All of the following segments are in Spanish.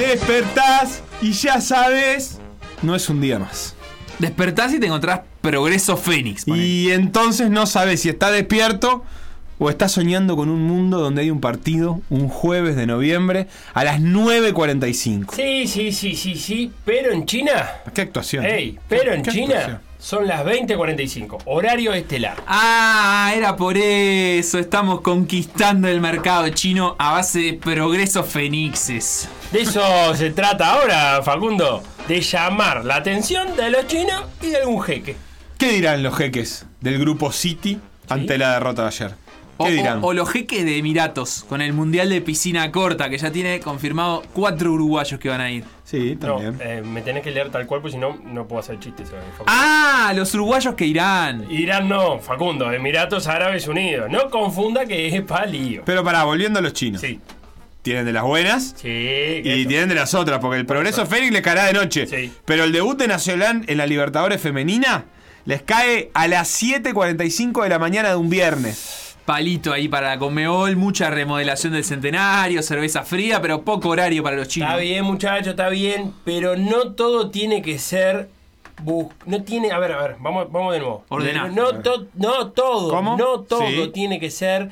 Despertás y ya sabes, no es un día más. Despertás y te encontrás Progreso Fénix. Y entonces no sabes si está despierto o está soñando con un mundo donde hay un partido un jueves de noviembre a las 9.45. Sí, sí, sí, sí, sí, pero en China. ¿Qué actuación? Ey, pero en ¿Qué China actuación? Son las 20.45, horario estelar. Ah, era por eso. Estamos conquistando el mercado chino a base de Progreso Fénixes. De eso se trata ahora, Facundo, de llamar la atención de los chinos y de algún jeque. ¿Qué dirán los jeques del grupo City ante la derrota de ayer? O, ¿Qué dirán? o- o los jeques de Emiratos con el Mundial de Piscina Corta, que ya tiene confirmado cuatro uruguayos que van a ir. sí, No, también. eh, me tenés que leer tal cual, porque si no, no puedo hacer chistes. eh. Ah, los uruguayos que irán. Irán no, Facundo, Emiratos Árabes Unidos. No confunda que es palío. Pero pará, volviendo a los chinos. Sí, Tienen de las buenas sí. y eso. tienen de las otras, porque el progreso Fénix les caerá de noche. Sí. Pero el debut de Nacional en la Libertadores Femenina les cae a las 7.45 de la mañana de un viernes. Palito ahí para la Conmebol, mucha remodelación del centenario, cerveza fría, pero poco horario para los chinos. Está bien, muchachos, está bien, pero no todo tiene que ser. No tiene. A ver, a ver, vamos, vamos de nuevo. Ordená. No, to- no todo. ¿Cómo? No todo Sí. tiene que ser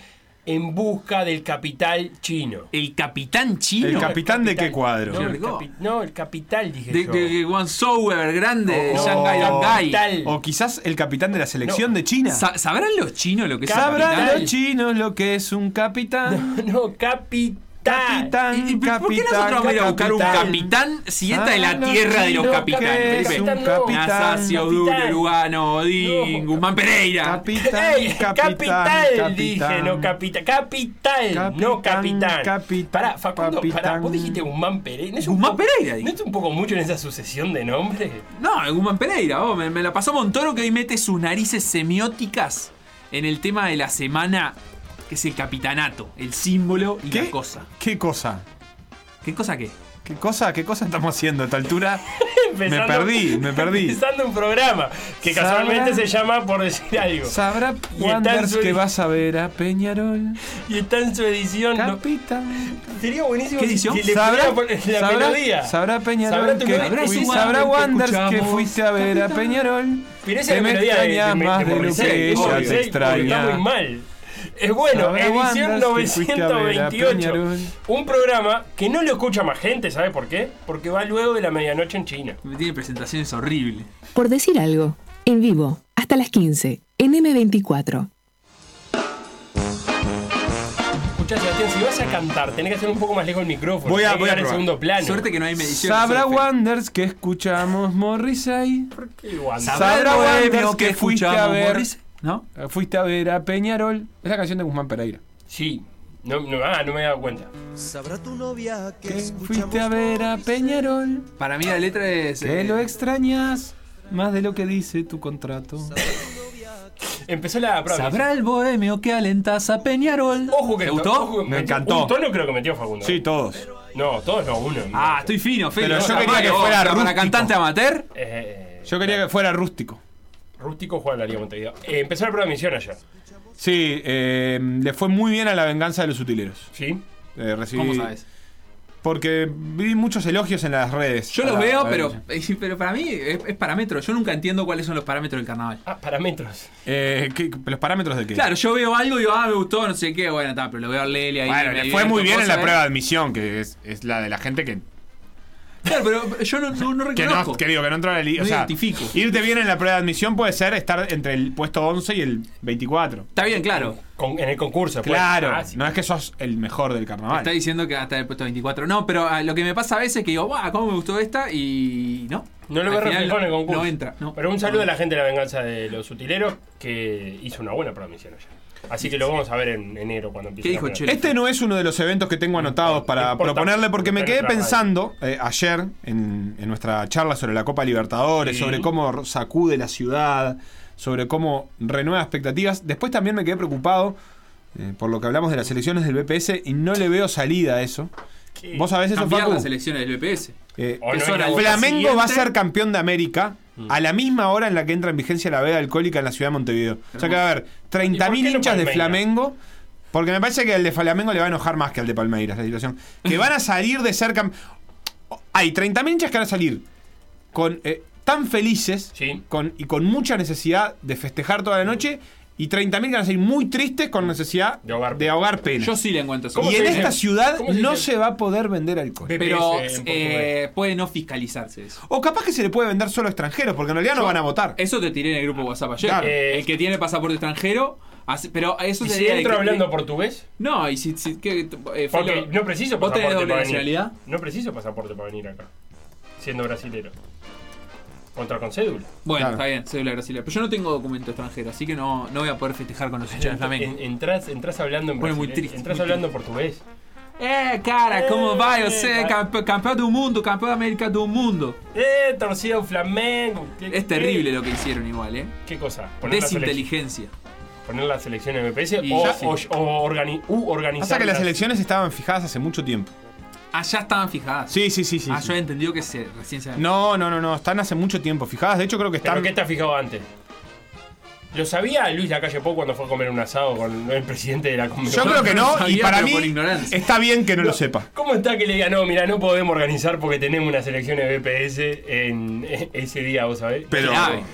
en busca del capital chino. El capitán chino. El No, capitán de qué cuadro? No, el, Llegó. capi- no, el capital, dije de, yo. de, de Guangzhou, Evergrande, de No, Shanghai, no, Shanghai. O quizás el capitán de la selección No. de China. Sa- ¿Sabrán los chinos lo que es un ¿Sabrán capitán? los chinos lo que es un capitán? No, capital. Capitán, ¿Y, y por qué nosotros capitán, vamos a ir a buscar un capitán. capitán si esta es la Sabrán tierra de los capitanes? es un Capitán capitán. Nasacio, Duro, Capitán. Lugano, Odín. Guzmán Pereira. Capitán, capitán, capital, capitán. dije, no capital. Capital, no Capitán, capitán. capitán, Pará, Facundo, pará, capitán. vos dijiste Guzmán Pereira. ¿No es un Guzmán Pereira. ¿No es un poco mucho en esa sucesión de nombres? No, Guzmán Pereira, me la pasó Montoro que hoy mete sus narices semióticas en el tema de la semana, que es el capitanato, el símbolo y ¿Qué la cosa. ¿Qué cosa? ¿Qué cosa qué? ¿Qué cosa? ¿Qué cosa estamos haciendo a esta altura? Empezando- perdí, me perdí. Empezando un programa que casualmente se llama Por Decir Algo. ¿Sabrá Wanders que vas a ver a Peñarol? Y está en su edición. no- Capitán. sería buenísimo ¿Qué si- edición? si le ¿Sabrá, poner la sabrá- melodía. sabrá Peñarol Sabrá que sabrá Wanders que fuiste a ver a capitán. Pero Peñarol. esa me extrañas más de lo que ella te extraña. Está muy mal. Es bueno, edición Wanders que fuiste a ver a 928. Peñarol. Un programa que no lo escucha más gente, ¿sabe por qué? Porque va luego de la medianoche en China. Tiene presentaciones horribles. Por decir algo, en vivo, hasta las 15, en M24. Escuchá, Sebastián, si vas a cantar, tenés que hacer un poco más lejos el micrófono. Voy a- voy a dar en probar. segundo plano. Suerte que no hay medición. Sabrá Suerte. Wanders que escuchamos Morrissey. ¿Por qué Wanda? Sabrá ¿Sabrá el Wanders bohemio que fuiste a escuchamos, ver? Morris? ¿No? Fuiste a ver a Peñarol. Es la canción de Guzmán Pereira. Sí. No, no, ah, no me he dado cuenta. Sabrá tu novia que fuiste a ver a Peñarol. Para mí la letra es. Que eh, lo extrañas más de lo que dice tu contrato. Empezó la prueba. Sabrá el bohemio que alentas a Peñarol. Ojo que ¿Te gustó? ojo, Me encantó. Un tono creo que metió Facundo. Sí, todos. No, todos no, uno. Ah, estoy fino, fino. Pero yo quería que fuera Para rústico. cantante amateur. Eh, Yo quería que fuera rústico. Rústico juega en la Liga Montevideo. Eh, empezó la prueba de misión ayer. Sí, eh, le fue muy bien a la venganza de los utileros. ¿Sí? Eh, recibí- ¿Cómo sabes? Porque vi muchos elogios en las redes. Yo los la- veo, la pero, eh, pero para mí es, es parámetro. Yo nunca entiendo cuáles son los parámetros del carnaval. Ah, parámetros. Eh, ¿qué- ¿Los parámetros de qué? Claro, yo veo algo y digo, ah, me gustó, no sé qué, bueno, está, pero lo veo a Lele ahí. Bueno, me le divierto, fue muy bien en la prueba de admisión, que es, es la de la gente que, Claro, pero yo no, no, no que reconozco. no, que digo, que no entró a la liga. No o sea, identifico. irte bien en la prueba de admisión puede ser estar entre el puesto 11 y el 24. Está bien, claro. Con- en el concurso. pues. Claro, Ah, sí. no es que sos el mejor del carnaval. Está diciendo que hasta el puesto 24. No, pero ah, lo que me pasa a veces es que digo, ¡guau! ¿Cómo me gustó esta? Y no. No lo Al ve final reflejado en el concurso. No entra. No. Pero un saludo a la gente de la venganza de los utileros que hizo una buena prueba de misión ayer. Así que lo vamos a ver en enero cuando empiece. ¿Qué dijo. Chelo? Este no es uno de los eventos que tengo anotados para importa. proponerle porque me quedé pensando eh, ayer en, en nuestra charla sobre la Copa Libertadores, Sí. sobre cómo sacude la ciudad, sobre cómo renueva expectativas. Después también me quedé preocupado eh, por lo que hablamos de las elecciones del BPS y no le veo salida a eso. ¿Qué? ¿Vos sabés eso, Cambiar Facu? las elecciones del BPS. Eh, no el. Flamengo va a ser campeón de América a la misma hora en la que entra en vigencia la veda alcohólica en la ciudad de Montevideo. O sea que va a ¿Y 30.000 por qué no hinchas de? Flamengo. Porque me parece que el de Flamengo le va a enojar más que al de Palmeiras la situación. Que van a salir de ser cam- hay 30.000 hinchas que van a salir con, eh, tan felices Sí. con, y con mucha necesidad de festejar toda la noche y 30.000 que van a salir muy tristes con necesidad De ahogar- de ahogar pena. Yo sí le encuentro eso. ¿Cómo y en dice? esta ciudad ¿Cómo se no se va a poder vender alcohol. Pero eh, puede no fiscalizarse eso. O capaz que se le puede vender solo a extranjeros, porque en realidad no van a votar. Eso te tiré en el grupo WhatsApp ayer. Claro. Eh, el que tiene pasaporte extranjero, pero eso ¿Y si entro que- hablando portugués? No, y si, si que, eh, fue Porque lo- no preciso ¿Vos tenés pasaporte doble para venir. nacionalidad? No preciso pasaporte para venir acá. Siendo brasilero. Contra con cédula. Bueno, Claro. está bien, cédula brasileña. Pero yo no tengo documento extranjero, así que no, no voy a poder festejar con los hinchas de Flamengo. En- entras, entras hablando en Pone muy triste, Entras muy hablando portugués. Eh, cara, como vai? Você é Eh, campe- campeão do mundo, campeão da América do mundo. ¡Eh, torcido Flamengo! ¿Qué- Es terrible lo que hicieron igual, ¿eh? ¿Qué, cosa? Poner la, selección, Desinteligencia. poner la selección en MPS Y o, sí. o, o organi- u organizar. Pasa que las las- elecciones estaban fijadas hace mucho tiempo. Allá estaban fijadas. Sí, sí, sí, sí. ah, sí. yo he entendido que se, recién se No, no, no, no. Están hace mucho tiempo fijadas. De hecho, creo que ¿Pero están. qué te has fijado antes? ¿Lo sabía Luis Lacalle Pou cuando fue a comer un asado con el presidente de la Yo Convención? creo que no, y para pero mí está bien que no lo sepa. ¿Cómo está que le diga, no, mira, no podemos organizar porque tenemos unas elecciones de BPS en ese día, vos sabés? Pero-.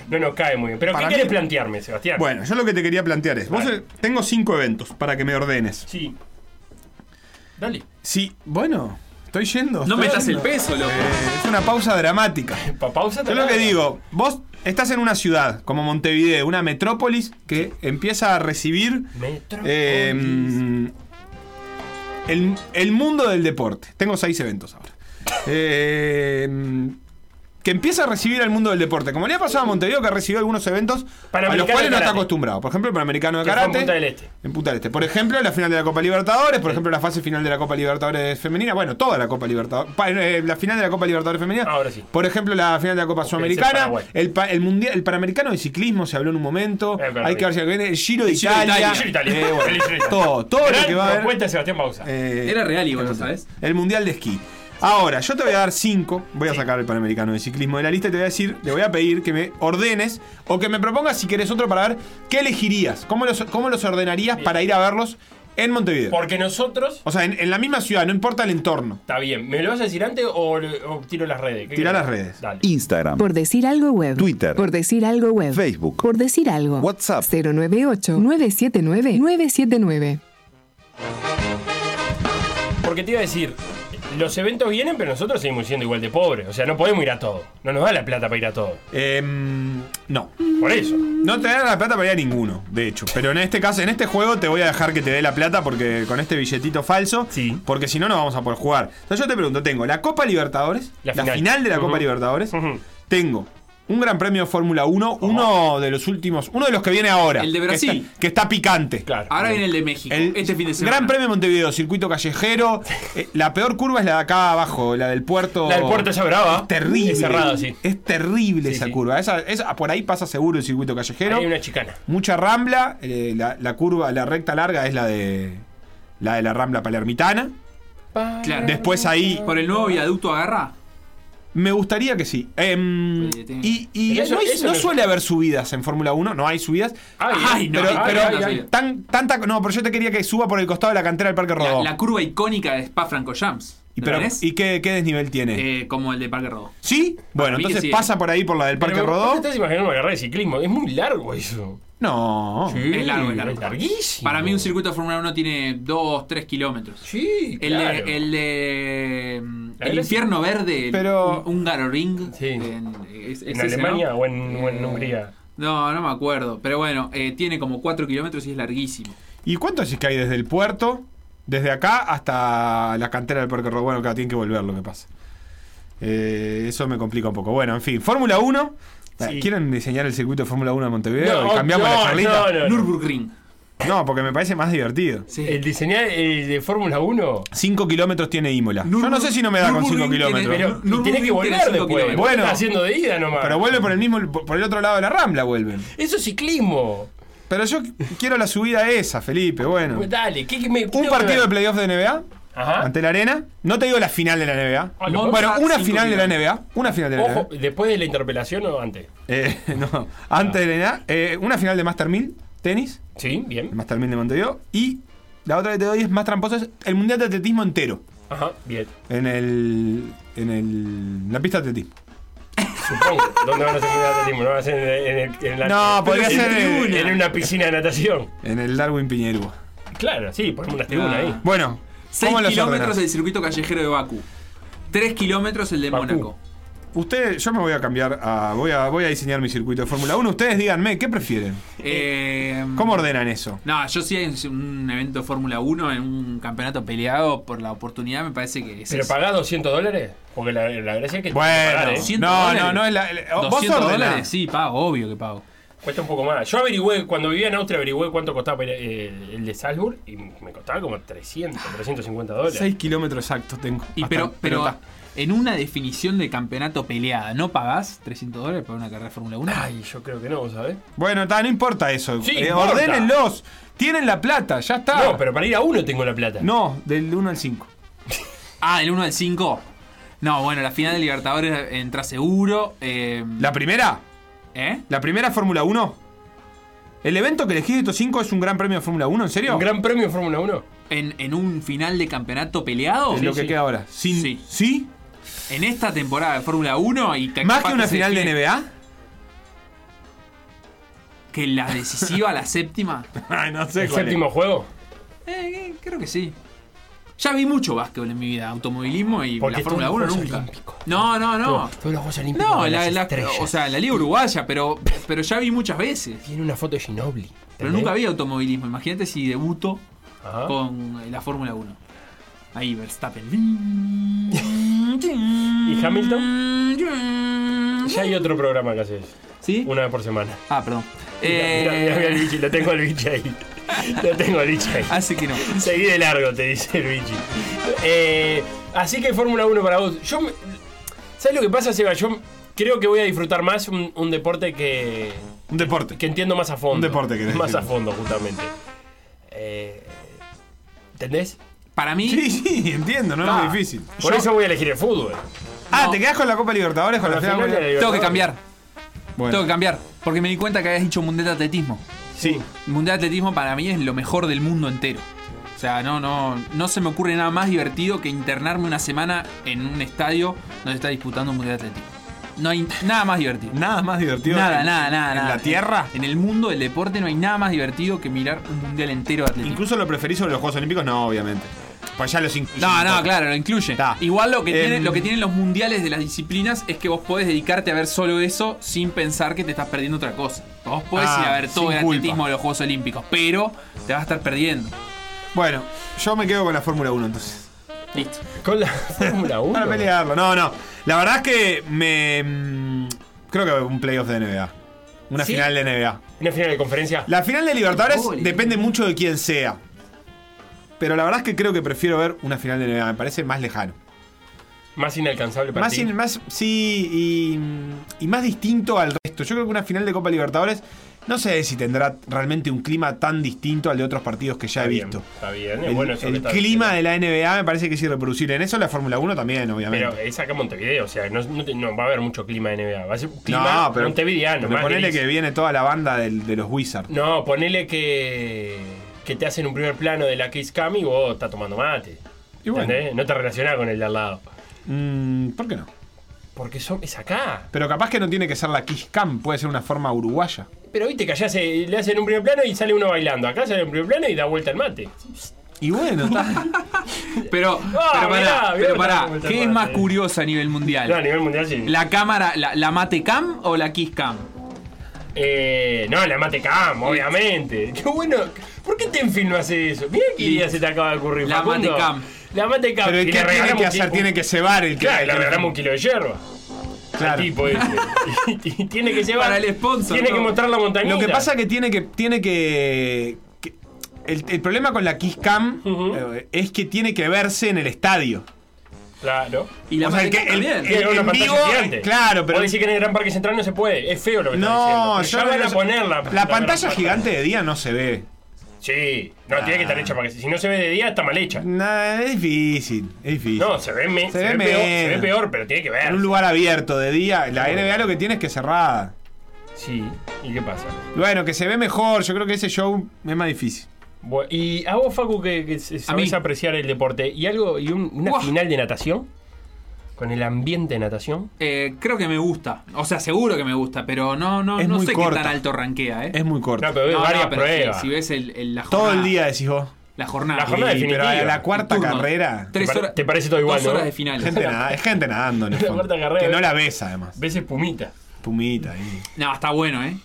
No nos cae muy bien. ¿Pero qué querés mí- plantearme, Sebastián? Bueno, yo lo que te quería plantear es: vos Vale. tengo cinco eventos para que me ordenes. Sí. Dale. Sí, bueno, estoy yendo. No metas el peso, loco. Eh, es una pausa dramática. Pa pausa Yo lo que digo, vos estás en una ciudad como Montevideo, una metrópolis que empieza a recibir eh, el, el mundo del deporte. Tengo seis eventos ahora. Eh, que empieza a recibir al mundo del deporte. Como le ha pasado a Montevideo, que ha recibido algunos eventos a los cuales no está karate. acostumbrado. Por ejemplo, el Panamericano de Que fue en Karate. Punta del Este. En Punta del Este. Por ejemplo, la final de la Copa Libertadores. Por ejemplo, la fase final de la Copa Libertadores Femenina. Bueno, toda la Copa Libertadores. eh, la final de la Copa Libertadores Femenina. Ahora sí. Por ejemplo, la final de la Copa Sudamericana. El, pa- el, mundial, el Panamericano de Ciclismo se habló en un momento. Hay que ver si viene. El Giro de El Giro de Italia. Italia. El Giro de Italia. Eh, bueno, El Giro de Italia. todo, todo lo que va a haber. de Sebastián Bausa. eh, Era real igual, ¿sabes? El Mundial de Esquí. Ahora, yo te voy a dar cinco. Voy a sacar el Panamericano de Ciclismo de la lista y te voy a decir, te voy a pedir que me ordenes o que me propongas si querés otro para ver qué elegirías. ¿Cómo los, cómo los ordenarías para ir a verlos en Montevideo? Porque nosotros. O sea, en, en la misma ciudad, no importa el entorno. Está bien. ¿Me lo vas a decir antes o, o tiro las redes? ¿Qué Tira las redes. Dale. Instagram, Por decir algo web. Twitter. Por decir algo web. Facebook. Por decir algo. WhatsApp. 098-979-979. Porque te iba a decir, los eventos vienen, pero nosotros seguimos siendo igual de pobres. O sea, no podemos ir a todo. No nos da la plata para ir a todo. Em, no. Por eso. No te dan la plata para ir a ninguno, de hecho. Pero en este caso, en este juego te voy a dejar que te dé la plata porque con este billetito falso. Sí. Porque si no, no vamos a poder jugar. Entonces yo te pregunto, tengo la Copa Libertadores, La la, final. de la Copa. Libertadores. Tengo un Gran Premio de Fórmula 1, uno de los últimos, uno de los que viene ahora. El de que Brasil. está- Que está, picante. Claro. Ahora viene el de México. El este fin de semana. Gran Premio de Montevideo, circuito callejero. Eh, la peor curva es la de acá abajo, la del puerto. La del puerto esa brava. Es terrible. Es cerrada, sí. Es terrible Sí, esa sí. curva. Esa, esa- por ahí pasa seguro el circuito callejero. Hay una chicana. Mucha rambla. eh, la, la curva, la recta larga es la de. La de la rambla palermitana. Claro. Después ahí. Por el nuevo viaducto agarra. Me gustaría que sí. Em, y y eso- no, hay- suele haber subidas en Fórmula 1, no hay subidas. Ay, Ay, no, pero ay, pero ay, ay. tan, tanta. No, pero yo te quería que suba por el costado de la cantera del Parque Rodó. la curva icónica de Spa Francorchamps. ¿Y, ¿La pero? ¿y qué, qué desnivel tiene? Eh, como el de Parque Rodó. ¿Sí? Bueno, entonces sí. pasa por ahí por la del Parque Pero, ¿vos Rodó. te estás imaginando una carrera de ciclismo? Es muy largo eso. No. Es largo, es largo. Es larguísimo. Para mí un circuito de Fórmula 1 tiene 2, 3 kilómetros. Sí, El, claro. de, el de. El infierno verde, el Pero- un- Húngaro Ring. Sí. En, es- es ¿En ese, Alemania ¿no? o en, o en Eh, Hungría? No, no me acuerdo. Pero bueno, eh, tiene como 4 kilómetros y es larguísimo. ¿Y cuánto es que hay desde el puerto, desde acá hasta la cantera del Parque? Bueno, claro, tienen que volver lo que pasa. Eh, eso me complica un poco. Bueno, en fin, Fórmula 1. Sí. ¿Quieren diseñar el circuito de Fórmula 1 de Montevideo? No, y cambiamos no, la charlita. no, no, no. Nürburgring. No, porque me parece más divertido. Sí. El diseñar el de Fórmula 1. 5 kilómetros tiene Imola. Yo no sé si no me da con 5 Nürburgring tiene- kilómetros. Pero y tenés que volver tiene después. kilómetros. Vos Bueno. estás haciendo de ida nomás. Pero vuelve por el mismo por el otro lado de la Rambla vuelven. Eso es ciclismo. Pero yo quiero la subida esa, Felipe, bueno. Dale, ¿qué, me, Un partido de playoff de NBA Ajá. ante la arena. No te digo la final de la NBA. Ah, lo bueno, podemos una final de la. NBA. Una final de la Ojo, NBA. ¿después de la interpelación o antes? Eh, no, antes de la NBA. eh, una final de Master 1000, tenis. Sí, bien. Master 1000 de Montevideo. Y la otra que te doy es más tramposa, es el Mundial de Atletismo entero. Ajá, bien. En el. En el. en la pista de atletismo. Supongo. ¿Dónde van a hacer el atletismo? ¿No van a hacer en, el- en la- No, podría en ser en una piscina de natación? En el Darwin Piñerúa. Claro, sí, ponemos una tribuna Ah. ahí. Bueno, 6 ¿cómo los kilómetros del circuito callejero de Bakú. 3 kilómetros el de Bakú. Mónaco. Usted, yo me voy a cambiar a. Voy a, voy a diseñar mi circuito de Fórmula 1. Ustedes díganme, ¿qué prefieren? Eh, ¿Cómo ordenan eso? No, yo sí en un evento de Fórmula 1, en un campeonato peleado por la oportunidad, me parece que es ¿Pero eso. pagás 200 dólares? Porque la, la gracia es que Bueno, que pagar, ¿eh? 200 no, dólares. no, no es la. el- Vos 200 ordenás. dólares, sí, pago, obvio que pago. Cuesta un poco más. Yo averigüé, cuando vivía en Austria, averigüé cuánto costaba el de Salzburg y me costaba como 300, 350 dólares. 6 kilómetros exactos tengo. Y Hasta- pero, pero en una definición de campeonato peleada, ¿no pagás 300 dólares por una carrera de Fórmula 1? Ay, yo creo que no, ¿sabes? Bueno, está, no importa eso. Sí, Eh, importa. ordénenlos. Tienen la plata, ya está. No, pero para ir a uno tengo la plata. No, del 1 al 5. Ah, del 1 al 5. No, bueno, la final de Libertadores entra seguro. eh, ¿La primera? ¿Eh? ¿La primera Fórmula 1? ¿El evento que elegí de estos 5 es un gran premio de Fórmula 1? ¿En serio? ¿Un gran premio de Fórmula 1? En, en un final de campeonato peleado. Es lo que sí. queda ahora. Sin, Sí. ¿Sí? En esta temporada de Fórmula 1 y ¿Más que una final de define NBA? Que la decisiva, la séptima. Ay, no sé ¿El cuál es. séptimo juego? Eh, eh, creo que sí. Ya vi mucho básquetbol en mi vida, automovilismo y Porque la Fórmula todos 1 los Juegos nunca. No, no, no. Los Juegos Olímpicos. No, la, las la- o sea, la Liga Uruguaya, pero, pero ya vi muchas veces. Tiene una foto de Ginobili. Pero nunca vi automovilismo. Imagínate si debuto Ajá. con eh, la Fórmula 1. Ahí Verstappen. ¿Y Hamilton? Ya hay otro programa que haces. ¿Sí? Una vez por semana. Ah, perdón. Mira, mira, mira, mira el Eh, bichi, lo tengo al bichi ahí. Lo tengo bichi ahí. hace que no. Seguí de largo, te dice el bichi. Eh, así que Fórmula 1 para vos. Yo, ¿Sabes lo que pasa, Seba? Yo creo que voy a disfrutar más un, un deporte que, Un deporte. que entiendo más a fondo. Un deporte, querés Más decir. a fondo, justamente. Eh, ¿Entendés? Para mí, Sí, sí, entiendo, no Ah, es muy difícil. Por Yo- eso voy a elegir el fútbol. Ah, no. ¿te quedas con la Copa Libertadores? Con la, la final? final de la tengo que cambiar. Bueno, Tengo que cambiar. Porque me di cuenta que habías dicho Mundial de Atletismo. Sí. El Mundial de Atletismo para mí es lo mejor del mundo entero. O sea, no, no, no se me ocurre nada más divertido que internarme una semana en un estadio donde está disputando un Mundial de Atletismo. No hay nada más divertido. Nada más divertido. Nada, en- nada, nada. ¿En nada. la tierra? En el mundo del deporte no hay nada más divertido que mirar un mundial entero de atletismo. Incluso lo preferís sobre los Juegos Olímpicos, no, obviamente. Pues ya los incluyen. No, no, claro, lo incluye. Igual lo que, Em, tiene, lo que tienen los mundiales de las disciplinas es que vos podés dedicarte a ver solo eso sin pensar que te estás perdiendo otra cosa. Vos podés Ah, ir a ver todo el culpa. atletismo de los Juegos Olímpicos, pero te vas a estar perdiendo. Bueno, yo me quedo con la Fórmula 1 entonces. Listo. Con la Fórmula 1. Para pelearlo. No, no. La verdad es que me. mm, Creo que un playoff de NBA. Una ¿Sí? final de NBA. Una final de conferencia. La final de Libertadores depende mucho de quién sea. Pero la verdad es que creo que prefiero ver una final de NBA. Me parece más lejano. Más inalcanzable para Más, ti. in- más sí, y, y más distinto al resto. Yo creo que una final de Copa Libertadores, no sé si tendrá realmente un clima tan distinto al de otros partidos que ya Está he bien, visto. Está bien, El, bueno eso el clima de la NBA me parece que es irreproducible. En eso la Fórmula 1 también, obviamente. Pero es acá Montevideo, o sea, no, no te- no va a haber mucho clima de NBA. Va a ser un clima no, pero, montevideano. pero ponele gris. que viene toda la banda del- de los Wizards. No, ponele que, que te hacen un primer plano de la Kiss Cam y vos estás tomando mate. Y bueno. No te relacionás con el de al lado. Mm, ¿Por qué no? Porque son, es acá. Pero capaz que no tiene que ser la Kiss Cam, puede ser una forma uruguaya. Pero viste que allá se, le hacen un primer plano y sale uno bailando. Acá sale un primer plano y da vuelta el mate. Y bueno. Pero, Ah, pero pará, mirá, pero pará, ¿qué es más curioso a nivel mundial? No, a nivel mundial sí. ¿La cámara, la, la mate cam o la kiss cam? Eh, no, la mate cam, obviamente. Qué bueno. ¿Por qué Tenfield no hace eso? Mira qué idea se te acaba de ocurrir. La Facundo. mate cam. La mate cam. Pero Y ¿qué tiene que hacer? Tiene que cebar el Claro, el- le regalamos un kilo de hierba. Claro. Tipo y tiene que llevar. Para el sponsor, Tiene que ¿no? mostrar la montañita. Lo que pasa que tiene que. Tiene que, que- el, el problema con la Kiss Cam eh, es que tiene que verse en el estadio. Claro. Y la O sea, el que- el- una en pantalla vivo, gigante. claro, pero- decís que en el Gran Parque Central no se puede. Es feo lo que No, diciendo. yo ya van no a poner la, La pantalla gigante de día no se ve. Sí, no, tiene que estar hecha para que si no se ve de día está mal hecha. Nah, es difícil, es difícil. No, se ve, me- Se se ve ve peor, se menos. ve peor, pero tiene que ver. en un lugar abierto de día. La NBA lo que tiene es que cerrada. Sí, ¿y qué pasa? Bueno, que se ve mejor. Yo creo que ese show es más difícil. Y a vos, Facu, que, que sabés apreciar el deporte, ¿y algo y un- una final de natación? ¿Con el ambiente de natación? Eh, creo que me gusta. O sea, seguro que me gusta, pero no, no, Es no muy sé corta. qué tan alto rankea, ¿eh? Es muy corto. No, pero ves No, no, varias pero si- pruebas. Si, ves el, el- la jornada. Todo el día decís vos. La jornada. La jornada Sí, definitiva. pero a la cuarta Turno. carrera. Tres ¿Te pare- horas, te parece todo igual, Dos no? horas de finales. Gente nada, es gente nadando en el La fondo. cuarta carrera, Que no la ves además. Ves espumita. Pumita ahí. No, está bueno, ¿eh?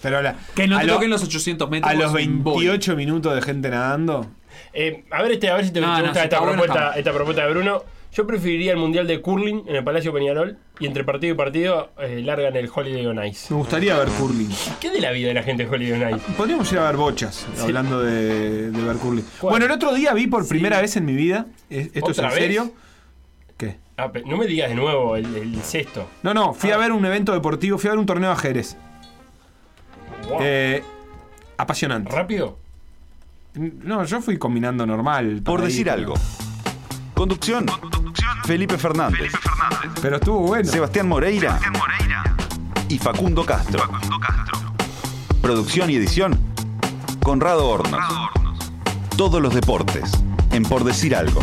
Pero la, Que no a te lo- toquen los 800 metros. A los es un boli. 28 minutos de gente nadando. Eh, a ver, este, a ver si te, No, te no, gusta si esta, está bueno, propuesta, está. esta propuesta de Bruno. Yo preferiría el Mundial de Curling en el Palacio Peñarol y entre partido y partido eh, largan el Holiday on Ice. Me gustaría ver curling. ¿Qué de la vida de la gente de Holiday on Ice? Podríamos ir a ver bochas, hablando de, de ver curling. ¿Cuál? Bueno, el otro día vi por primera vez en mi vida, es- esto es en serio. ¿Qué? Ah, no me digas de nuevo el, el sexto. No, no, fui a ver un evento deportivo, fui a ver un torneo de ajedrez. Wow. Eh, apasionante. ¿Rápido? No, yo fui combinando normal. Por decir ir, algo. Conducción. Felipe Fernández. Pero estuvo bueno. Sebastián Moreira. Y Facundo Castro. Producción y edición. Conrado Hornos. Todos los deportes. En Por decir algo.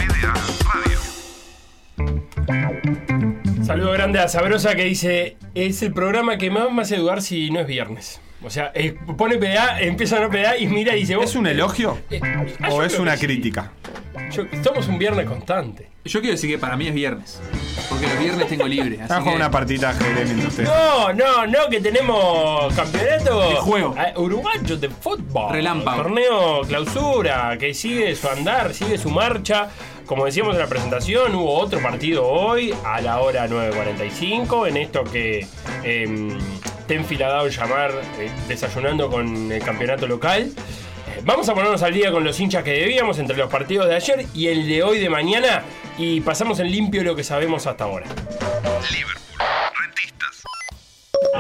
Saludo grande a Sabrosa que dice: Es el programa que más me hace dudar si no es viernes. O sea, eh, pone PDA, empieza a no PDA y mira y dice: ¿Es un elogio? Eh, ah, yo ¿O es una sí. crítica? Yo- somos un viernes constante. Yo quiero decir que para mí es viernes. Porque los viernes tengo libre. Así Ah, que una partita de ajedrez mientras usted. No, no, no, que tenemos campeonato De juego. eh, uruguayo de fútbol. Relámpago. Torneo clausura, que sigue su andar, sigue su marcha. Como decíamos en la presentación, hubo otro partido hoy a la hora 9.45 en esto que eh, Tenfield ha dado en llamar eh, desayunando con el campeonato local. Vamos a ponernos al día con los hinchas que debíamos entre los partidos de ayer y el de hoy de mañana y pasamos en limpio lo que sabemos hasta ahora.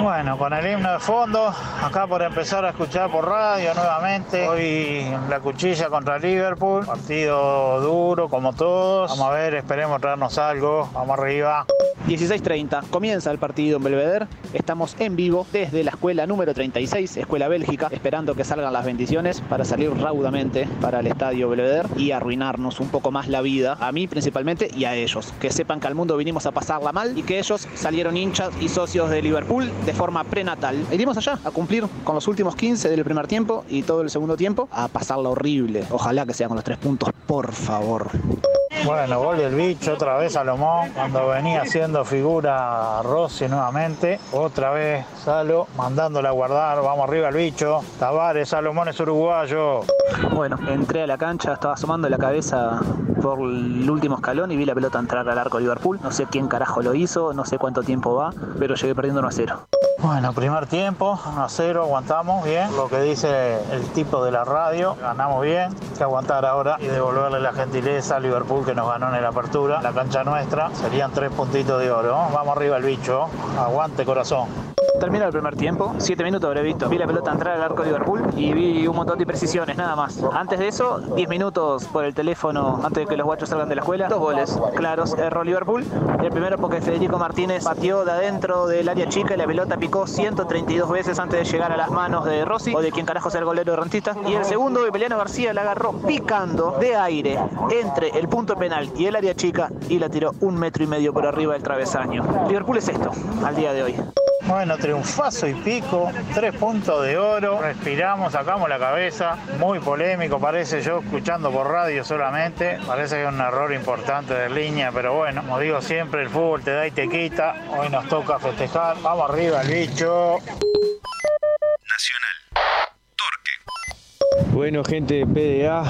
Bueno, con el himno de fondo, acá por empezar a escuchar por radio nuevamente. Hoy la cuchilla contra Liverpool, partido duro como todos. Vamos a ver, esperemos traernos algo. Vamos arriba. 16.30, comienza el partido en Belvedere. Estamos en vivo desde la escuela número 36, Escuela Bélgica, esperando que salgan las bendiciones para salir raudamente para el estadio Belvedere y arruinarnos un poco más la vida, a mí principalmente y a ellos. Que sepan que al mundo vinimos a pasarla mal y que ellos salieron hinchas y socios de Liverpool de forma prenatal. Iremos allá a cumplir con los últimos 15 del primer tiempo y todo el segundo tiempo a pasarla horrible. Ojalá que sea con los tres puntos, por favor. Bueno, gol del bicho, otra vez Salomón, cuando venía haciendo figura Rossi nuevamente. Otra vez Salo, mandándola a guardar. Vamos arriba el bicho. Tavares, Salomón es uruguayo. Bueno, entré a la cancha, estaba asomando la cabeza por el último escalón y vi la pelota entrar al arco de Liverpool. No sé quién carajo lo hizo, no sé cuánto tiempo va, pero llegué perdiendo 1 a 0. Bueno, primer tiempo, 1 a 0, aguantamos bien. Lo que dice el tipo de la radio, ganamos bien. Hay que aguantar ahora y devolverle la gentileza a Liverpool que nos ganó en la apertura. La cancha nuestra serían tres puntitos de oro. Vamos arriba el bicho. Aguante corazón. Termina el primer tiempo, 7 minutos habré visto. Vi la pelota entrar al arco de Liverpool y vi un montón de imprecisiones, nada más. Antes de eso, 10 minutos por el teléfono antes de que los guachos salgan de la escuela. Dos goles claros, erró Liverpool. El primero porque Federico Martínez pateó de adentro del área chica y la pelota picó 132 veces antes de llegar a las manos de Rossi o de quien carajo sea el golero de rentista. Y el segundo, Emiliano García la agarró picando de aire entre el punto penal y el área chica y la tiró un metro y medio por arriba del travesaño. Liverpool es esto, al día de hoy. Bueno, triunfazo y pico, tres puntos de oro, respiramos, sacamos la cabeza, muy polémico parece yo escuchando por radio solamente, parece que es un error importante de línea, pero bueno, como digo siempre, el fútbol te da y te quita, hoy nos toca festejar, vamos arriba el bicho. Bueno, gente de PDA,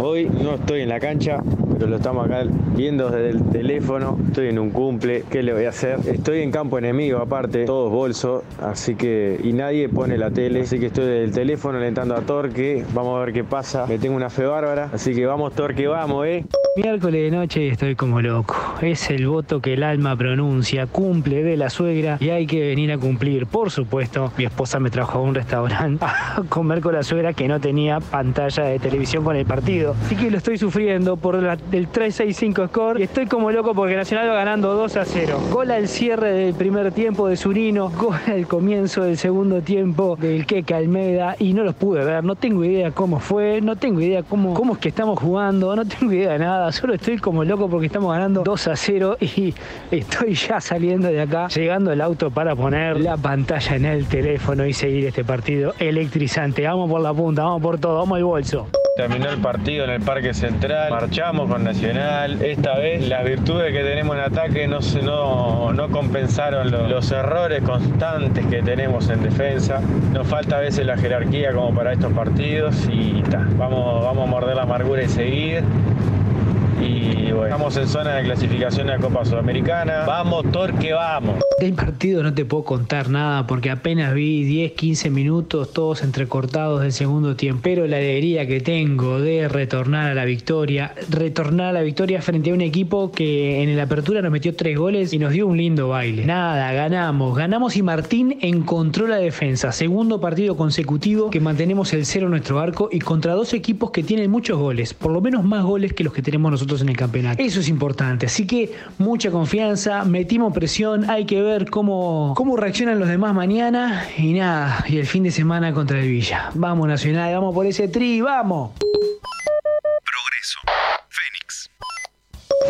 hoy no estoy en la cancha, lo estamos acá viendo desde el teléfono. Estoy en un cumple, ¿qué le voy a hacer? Estoy en campo enemigo, aparte, todos bolsos, así que. y nadie pone la tele, así que estoy desde el teléfono alentando a Torque. Vamos a ver qué pasa. Me tengo una fe bárbara, así que vamos, Torque, vamos, eh. Miércoles de noche estoy como loco. Es el voto que el alma pronuncia, cumple de la suegra y hay que venir a cumplir. Por supuesto, mi esposa me trajo a un restaurante a comer con la suegra que no tenía pantalla de televisión con el partido. Así que lo estoy sufriendo por la del 3-6-5 score. Y estoy como loco porque Nacional va ganando 2 a 0. Gol al cierre del primer tiempo de Zurino, gol al comienzo del segundo tiempo del Keke Almeida. Y no los pude ver, no tengo idea cómo fue, no tengo idea cómo, cómo es que estamos jugando, no tengo idea de nada, solo estoy como loco porque estamos ganando 2 a 0 y estoy ya saliendo de acá, llegando al auto para poner la pantalla en el teléfono y seguir este partido electrizante. Vamos por la punta, vamos por todo, vamos al bolso. Terminó el partido en el Parque Central, marchamos con Nacional. Esta vez las virtudes que tenemos en ataque no, no, no compensaron lo- los errores constantes que tenemos en defensa. Nos falta a veces la jerarquía como para estos partidos y ta, vamos, vamos a morder la amargura y seguir. Y bueno, estamos en zona de clasificación a la Copa Sudamericana. Vamos, Torque, vamos. Del partido no te puedo contar nada porque apenas vi 10, 15 minutos todos entrecortados del segundo tiempo. Pero la alegría que tengo de retornar a la victoria, retornar a la victoria frente a un equipo que en la apertura nos metió tres goles y nos dio un lindo baile. Nada, ganamos, ganamos y Martín encontró la defensa. Segundo partido consecutivo que mantenemos el cero en nuestro arco y contra dos equipos que tienen muchos goles, por lo menos más goles que los que tenemos nosotros en el campeonato. Eso es importante, así que mucha confianza, metimos presión, hay que ver cómo, cómo reaccionan los demás mañana y nada, y el fin de semana contra el Villa. Vamos Nacional, vamos por ese tri, vamos.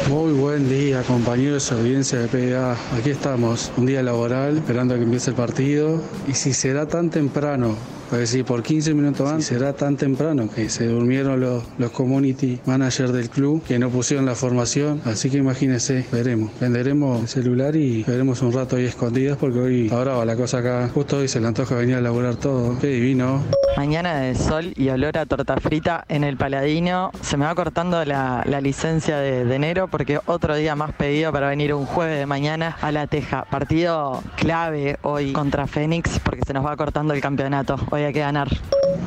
Muy buen día, compañeros de audiencia de PDA. Aquí estamos, un día laboral, esperando a que empiece el partido. Y si será tan temprano, es decir, por 15 minutos antes, será tan temprano que se durmieron los, los community managers del club, que no pusieron la formación. Así que imagínense, veremos. Venderemos el celular y veremos un rato ahí escondidas, porque hoy ahora va la cosa acá. Justo hoy se le antoja venir a laburar todo. Qué divino. Mañana de sol y olor a torta frita en el Paladino. Se me va cortando la, la licencia de, de enero porque otro día más pedido para venir un jueves de mañana a La Teja. Partido clave hoy contra Fénix porque se nos va cortando el campeonato. Hoy que ganar.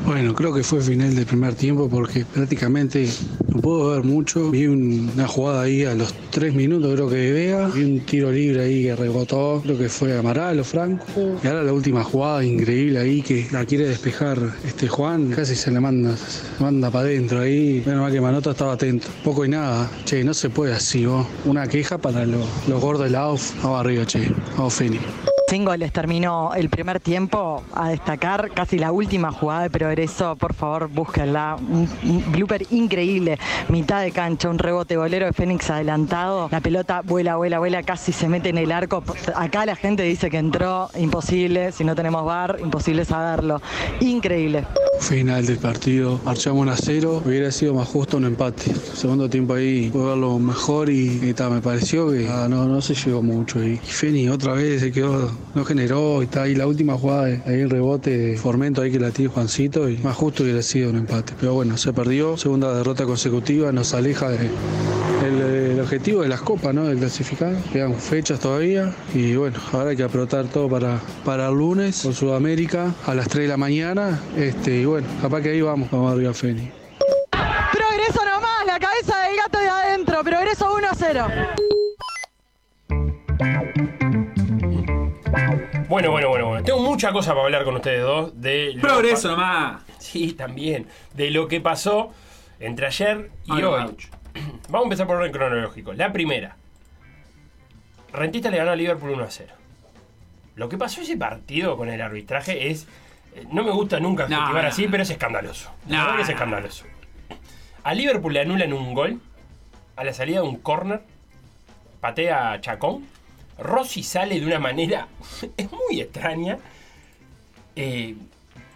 Bueno, creo que fue final del primer tiempo porque prácticamente no puedo ver mucho. Vi un- una jugada ahí a los tres minutos, creo que de Vega. Vi un tiro libre ahí que rebotó, creo que fue Amaral o Franco. Y ahora la última jugada increíble ahí que la quiere despejar este Juan. Casi se le manda, se manda para adentro ahí. Menos mal que Manota estaba atento. Poco y nada. Che, no se puede así, vos. Una queja para los, los gordos de la AUF. Vamos arriba, che. Vamos, Feni. Goles terminó el primer tiempo. A destacar casi la última jugada de progreso. Por favor, búsquenla. Un, blooper increíble. Mitad de cancha, un rebote golero de Fénix adelantado. La pelota vuela, vuela, vuela, casi se mete en el arco. Acá la gente dice que entró. Imposible. Si no tenemos bar, imposible saberlo. Increíble. Final del partido, marchamos 1 a 0, hubiera sido más justo un empate. Segundo tiempo ahí pude verlo mejor y, y me pareció que ah, no, se llegó mucho. Y Feni otra vez se quedó, no generó y está ahí la última jugada, ahí el rebote de Formento ahí que la tiene Juancito y más justo hubiera sido un empate. Pero bueno, se perdió, segunda derrota consecutiva, nos aleja de, el, objetivo de las copas, ¿no? De clasificar. Quedan fechas todavía y bueno, ahora hay que apretar todo para, para el lunes por Sudamérica a las 3 de la mañana. Este, y bueno, capaz que ahí vamos, vamos arriba Feni. Progreso nomás, la cabeza del gato de adentro. Progreso 1 a 0. Bueno, bueno, bueno, bueno. Tengo mucha cosa para hablar con ustedes dos. De Progreso nomás. Sí, también. De lo que pasó entre ayer y Ay, hoy. ouch. Vamos a empezar por orden cronológico. La primera. Rentista le ganó a Liverpool 1 a 0. Lo que pasó ese partido con el arbitraje es. eh, No me gusta nunca No, así, pero es escandaloso. La No, es escandaloso. A Liverpool le anulan un gol a la salida de un córner. Patea a Chacón. Rossi sale de una manera. es muy extraña. Eh,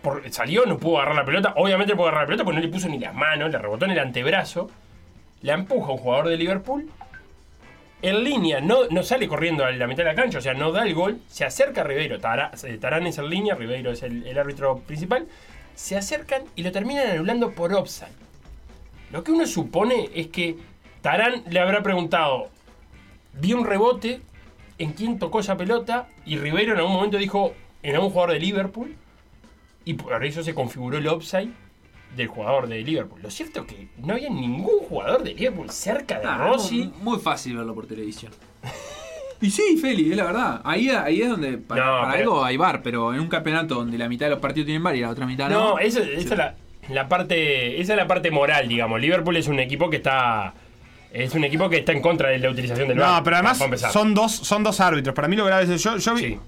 por- salió, no pudo agarrar la pelota. Obviamente pudo agarrar la pelota porque no le puso ni las manos, le rebotó en el antebrazo. La empuja un jugador de Liverpool. En línea, no, no sale corriendo a la mitad de la cancha, o sea, no da el gol. Se acerca a Ribeiro. Eh, Tarán es en línea, Ribeiro es el, el árbitro principal. Se acercan y lo terminan anulando por offside. Lo que uno supone es que Tarán le habrá preguntado, vi un rebote, en quién tocó esa pelota, y Ribeiro en algún momento dijo, en algún jugador de Liverpool, y por eso se configuró el offside del jugador de Liverpool. Lo cierto es que no había ningún jugador de Liverpool cerca de Ah, Rossi. Muy, fácil verlo por televisión. Y sí, Feli, es la verdad. Ahí, ahí es donde para, No, para pero- algo hay bar, pero en un campeonato donde la mitad de los partidos tienen bar y la otra mitad no. No, esa es la, la parte, esa es la parte moral, digamos. Liverpool es un equipo que está es un equipo que está en contra de la utilización del VAR. No, pero además son dos, son dos árbitros. Para mí lo grave es yo, yo vi-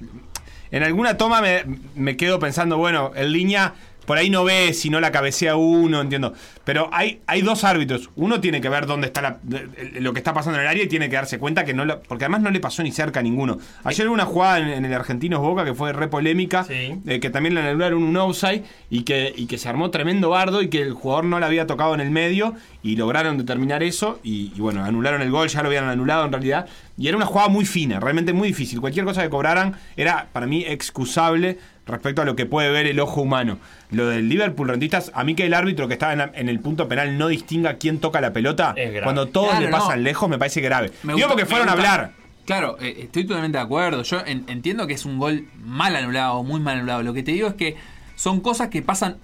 en alguna toma me, me quedo pensando, bueno, en línea por ahí no ve si no la cabecea uno, entiendo. Pero hay, hay dos árbitros. Uno tiene que ver dónde está la- lo que está pasando en el área y tiene que darse cuenta que no la- porque además no le pasó ni cerca a ninguno. Ayer hubo una jugada en, en el Argentinos Boca que fue re polémica, eh, que también le anularon un offside y que, y que se armó tremendo bardo y que el jugador no la había tocado en el medio y lograron determinar eso y, y bueno, anularon el gol, ya lo habían anulado en realidad. Y era una jugada muy fina, realmente muy difícil. Cualquier cosa que cobraran era para mí excusable respecto a lo que puede ver el ojo humano. Lo del Liverpool rentistas, a mí que el árbitro que estaba en, la- en el punto penal no distinga quién toca la pelota, cuando todos Claro, le no. pasan lejos me parece grave. Me Digo gusta- porque fueron a hablar. Claro, eh, estoy totalmente de acuerdo. Yo en- entiendo que es un gol mal anulado, muy mal anulado. Lo que te digo es que son cosas que pasan.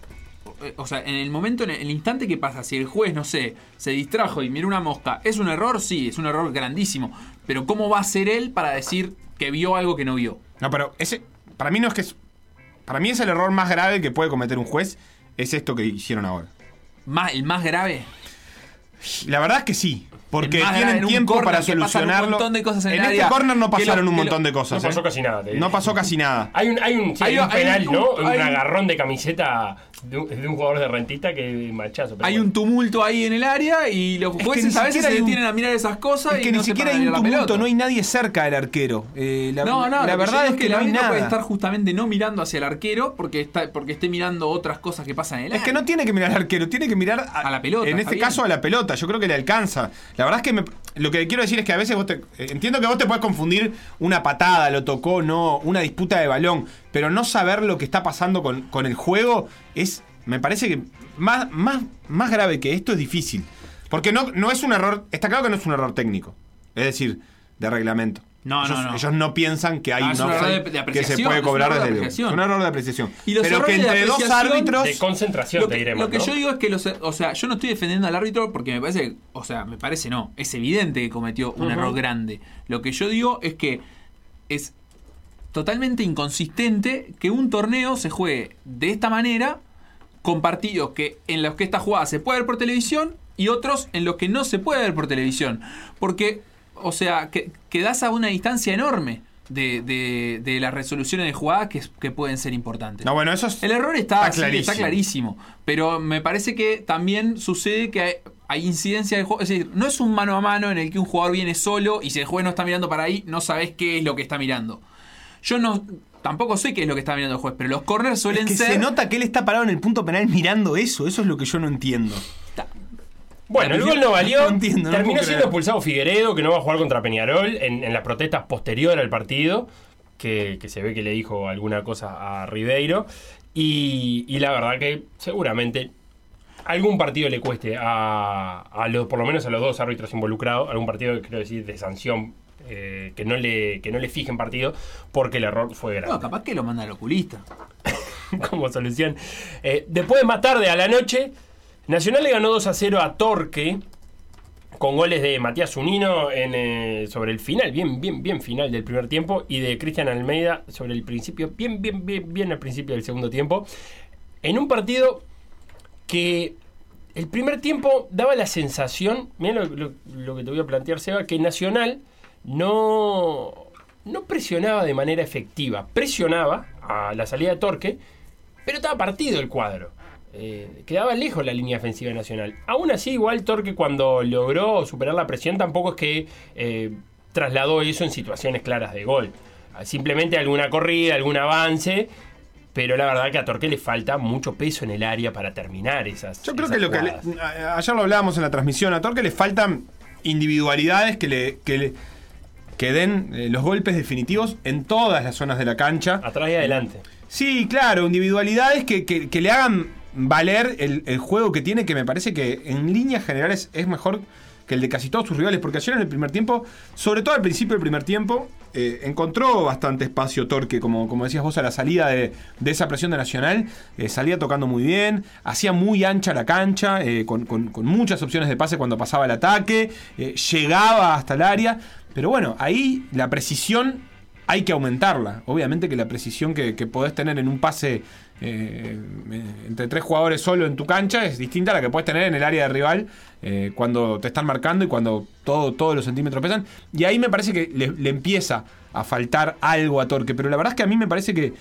eh, O sea, en el momento, en el, el instante que pasa, si el juez, no sé, se distrajo y miró una mosca, ¿es un error? Sí, es un error grandísimo. Pero ¿cómo va a ser él para decir que vio algo que no vio? No, pero ese para mí no es que es para mí es el error más grave que puede cometer un juez es esto que hicieron ahora. Más, ¿El más grave? La verdad es que sí. Porque tienen tiempo córner para que pasan un solucionarlo. montón de cosas en el este área, córner no que pasaron lo- un que montón lo- de cosas. no pasó ¿eh? casi nada, te digo. No pasó casi nada. Hay un, hay un, sí, hay un hay penal, un- ¿no? hay un agarrón de camiseta de un, de un jugador de rentista que machazo. pero Hay bueno. un tumulto ahí en el área y los que jueces ni a veces se detienen a mirar esas cosas Es que y ni no siquiera hay un tumulto, no hay nadie cerca del arquero. Eh, la, no, no, la que verdad es que, el no hay árbitro nada. puede estar justamente no mirando hacia el arquero porque está porque esté mirando otras cosas que pasan en el Es que área. no tiene que mirar al arquero, tiene que mirar a, la pelota, En este caso a la pelota, yo creo que le alcanza. La verdad es que me- lo que quiero decir es que a veces vos te. eh, Entiendo que vos te puedes confundir una patada, lo tocó, no, una disputa de balón, pero no saber lo que está pasando con, con el juego es. Me parece que más, más, más grave que esto es difícil. Porque no, no es un error. Está claro que no es un error técnico. Es decir, de reglamento. No, ellos, no, no. ellos no piensan que hay No, un offside de- de que se apreciación, puede cobrar error de desde el. Un error de apreciación. Y los pero que de entre dos árbitros. De concentración, lo te que, diremos. lo que ¿no? yo digo es que los, o sea, yo no estoy defendiendo al árbitro porque me parece, o sea, me parece no, es evidente que cometió un error grande. Lo que yo digo es que es totalmente inconsistente que un torneo se juegue de esta manera con partidos que en los que esta jugada se puede ver por televisión y otros en los que no se puede ver por televisión. Porque, o sea, que, quedas a una distancia enorme de, de- de las resoluciones de jugadas que, que pueden ser importantes. No, bueno, eso es- El error está, está sí, está clarísimo. clarísimo. Pero me parece que también sucede que hay, hay incidencia del juego. Es decir, no es un mano a mano en el que un jugador viene solo y si el juez no está mirando para ahí, no sabes qué es lo que está mirando. Yo no tampoco sé qué es lo que está mirando el juez, pero los corners suelen Es que ser. se nota que él está parado en el punto penal mirando eso. Eso es lo que yo no entiendo. Bueno, el gol no valió. No entiendo, no Terminó siendo expulsado Figueredo, que no va a jugar contra Peñarol en, en las protestas posterior al partido, que, que se ve que le dijo alguna cosa a Ribeiro. Y, y la verdad que seguramente algún partido le cueste a, a los, por lo menos a los dos árbitros involucrados, algún partido, quiero decir, de sanción. eh, que no le que no le fijen partido porque el error fue grave No, capaz que lo manda al oculista. como solución. Eh, después, más tarde, a la noche, Nacional le ganó 2 a 0 a Torque. Con goles de Matías Zunino en, eh, sobre el final, bien, bien, bien final del primer tiempo. Y de Cristian Almeida sobre el principio, bien, bien, bien, bien al principio del segundo tiempo. En un partido que el primer tiempo daba la sensación, mira lo que te voy a plantear, Seba, que Nacional no, no presionaba de manera efectiva. Presionaba a la salida de Torque, pero estaba partido el cuadro. Eh, quedaba lejos la línea ofensiva nacional. Aún así, igual Torque cuando logró superar la presión tampoco es que eh, trasladó eso en situaciones claras de gol. Simplemente alguna corrida, algún avance, pero la verdad que a Torque le falta mucho peso en el área para terminar esas. Yo creo esas que lo que le- ayer lo hablábamos en la transmisión, a Torque le faltan individualidades que le, que le- que den eh, los golpes definitivos en todas las zonas de la cancha. Atrás y adelante. Sí, claro, individualidades que, que- que le hagan valer el, el juego que tiene, que me parece que en líneas generales es mejor que el de casi todos sus rivales, porque ayer en el primer tiempo, sobre todo al principio del primer tiempo, eh, encontró bastante espacio Torque, como, como decías vos, a la salida de, de esa presión de Nacional, eh, salía tocando muy bien, hacía muy ancha la cancha, eh, con, con- muchas opciones de pase cuando pasaba el ataque, llegaba hasta el área, pero bueno, ahí la precisión hay que aumentarla. Obviamente que la precisión que, que podés tener en un pase eh, entre tres jugadores solo en tu cancha es distinta a la que puedes tener en el área de rival eh, cuando te están marcando y cuando todo, todos los centímetros pesan. Y ahí me parece que le empieza a faltar algo a Torque. Pero la verdad es que a mí me parece que,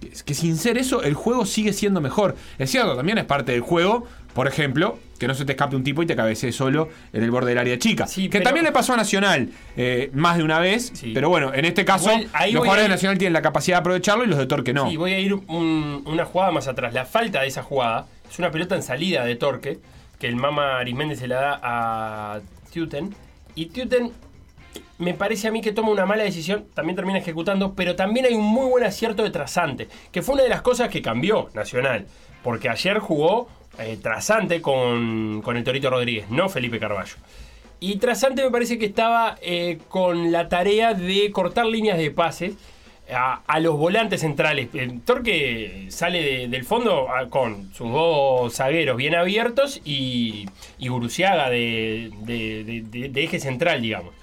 que, que sin ser eso, el juego sigue siendo mejor. Es cierto, también es parte del juego. Por ejemplo, que no se te escape un tipo y te cabecee solo en el borde del área chica. que pero- también le pasó a Nacional eh, más de una vez. Pero bueno, en este caso, Igual, los jugadores de Nacional tienen la capacidad de aprovecharlo y los de Torque no. Sí, voy a ir un- una jugada más atrás. La falta de esa jugada es una pelota en salida de Torque, que el Mama Arismendi se la da a Tuten. Y Tuten me parece a mí que toma una mala decisión, también termina ejecutando, pero también hay un muy buen acierto de Trasante, que fue una de las cosas que cambió Nacional. Porque ayer jugó eh, Trasante con, con el Torito Rodríguez, no Felipe Carballo. Y Trasante me parece que estaba eh, con la tarea de cortar líneas de pases a, los volantes centrales. El Torque sale de- del fondo ah, con sus dos zagueros bien abiertos y, y Guruciaga de- de eje central, digamos.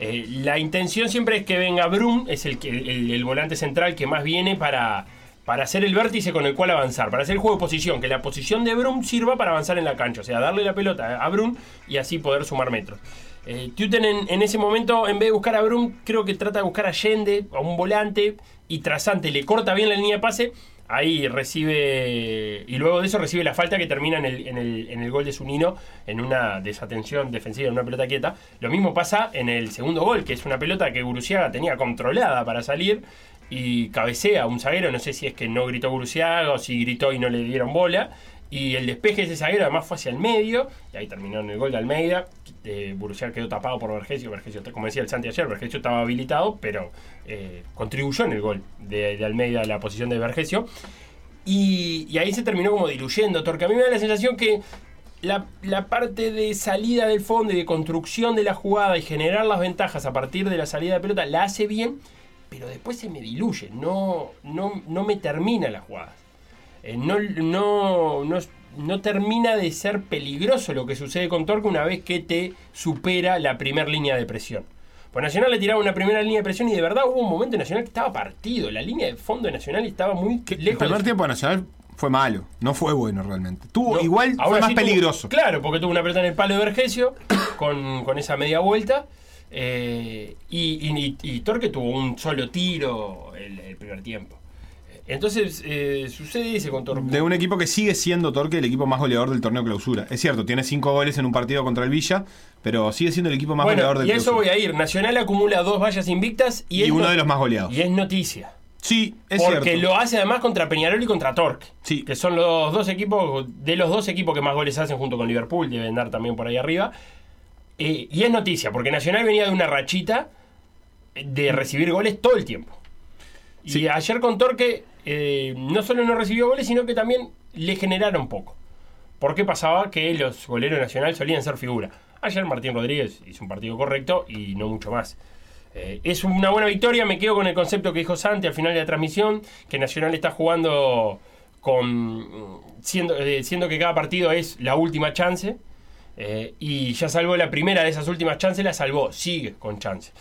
Eh, la intención siempre es que venga Brum, es el, el, el volante central que más viene para, para hacer el vértice con el cual avanzar, para hacer el juego de posición, que la posición de Brum sirva para avanzar en la cancha, o sea, darle la pelota a Brum y así poder sumar metros. Eh, Tuten en, en ese momento, en vez de buscar a Brum, creo que trata de buscar a Allende, a un volante, y Trasante le corta bien la línea de pase, ahí recibe, y luego de eso recibe la falta que termina en el, en el, en el gol de Zunino, en una desatención defensiva, en una pelota quieta. Lo mismo pasa en el segundo gol, que es una pelota que Guruciaga tenía controlada para salir, y cabecea un zaguero, no sé si es que no gritó Guruciaga o si gritó y no le dieron bola. Y el despeje de ese zaguero además fue hacia el medio, y ahí terminó en el gol de Almeida. Eh, Buruciaga quedó tapado por Vergesio. Vergesio, como decía el Santi ayer, Vergesio estaba habilitado, pero eh, contribuyó en el gol de, Almeida a la posición de Vergesio. Y, y ahí se terminó como diluyendo, porque a mí me da la sensación que la, la parte de salida del fondo y de construcción de la jugada y generar las ventajas a partir de la salida de pelota la hace bien, pero después se me diluye, no, no, no me termina la jugada. Eh, no, no, no, no termina de ser peligroso lo que sucede con Torque una vez que te supera la primera línea de presión. Pues Nacional le tiraba una primera línea de presión y de verdad hubo un momento en Nacional que estaba partido. La línea de fondo de Nacional estaba muy El lejos. primer de- tiempo de Nacional fue malo, no fue bueno realmente. Tuvo, No, igual fue más sí tuvo- peligroso. claro, porque tuvo una pelota en el palo de Vergesio con, con esa media vuelta. eh, y, y- y Torque tuvo un solo tiro el, el primer tiempo. Entonces eh, sucede ese con Torque. De un equipo que sigue siendo Torque el equipo más goleador del torneo clausura. Es cierto, tiene cinco goles en un partido contra el Villa, pero sigue siendo el equipo más goleador del y a eso voy a ir. Nacional acumula dos vallas invictas y, Y es uno no- de los más goleados. Y es noticia. Sí, es Porque cierto. lo hace además contra Peñarol y contra Torque. Que son los dos equipos, de los dos equipos que más goles hacen junto con Liverpool, deben dar también por ahí arriba. Eh, y es noticia, porque Nacional venía de una rachita de recibir goles todo el tiempo. Y ayer con Torque eh, no solo no recibió goles, sino que también le generaron poco. Porque pasaba que los goleros Nacional solían ser figura. Ayer Martín Rodríguez hizo un partido correcto y no mucho más. Eh, es una buena victoria, me quedo con el concepto que dijo Santi al final de la transmisión, que Nacional está jugando con siendo, eh, que cada partido es la última chance. y ya salvó la primera de esas últimas chances, la salvó, sigue con chance.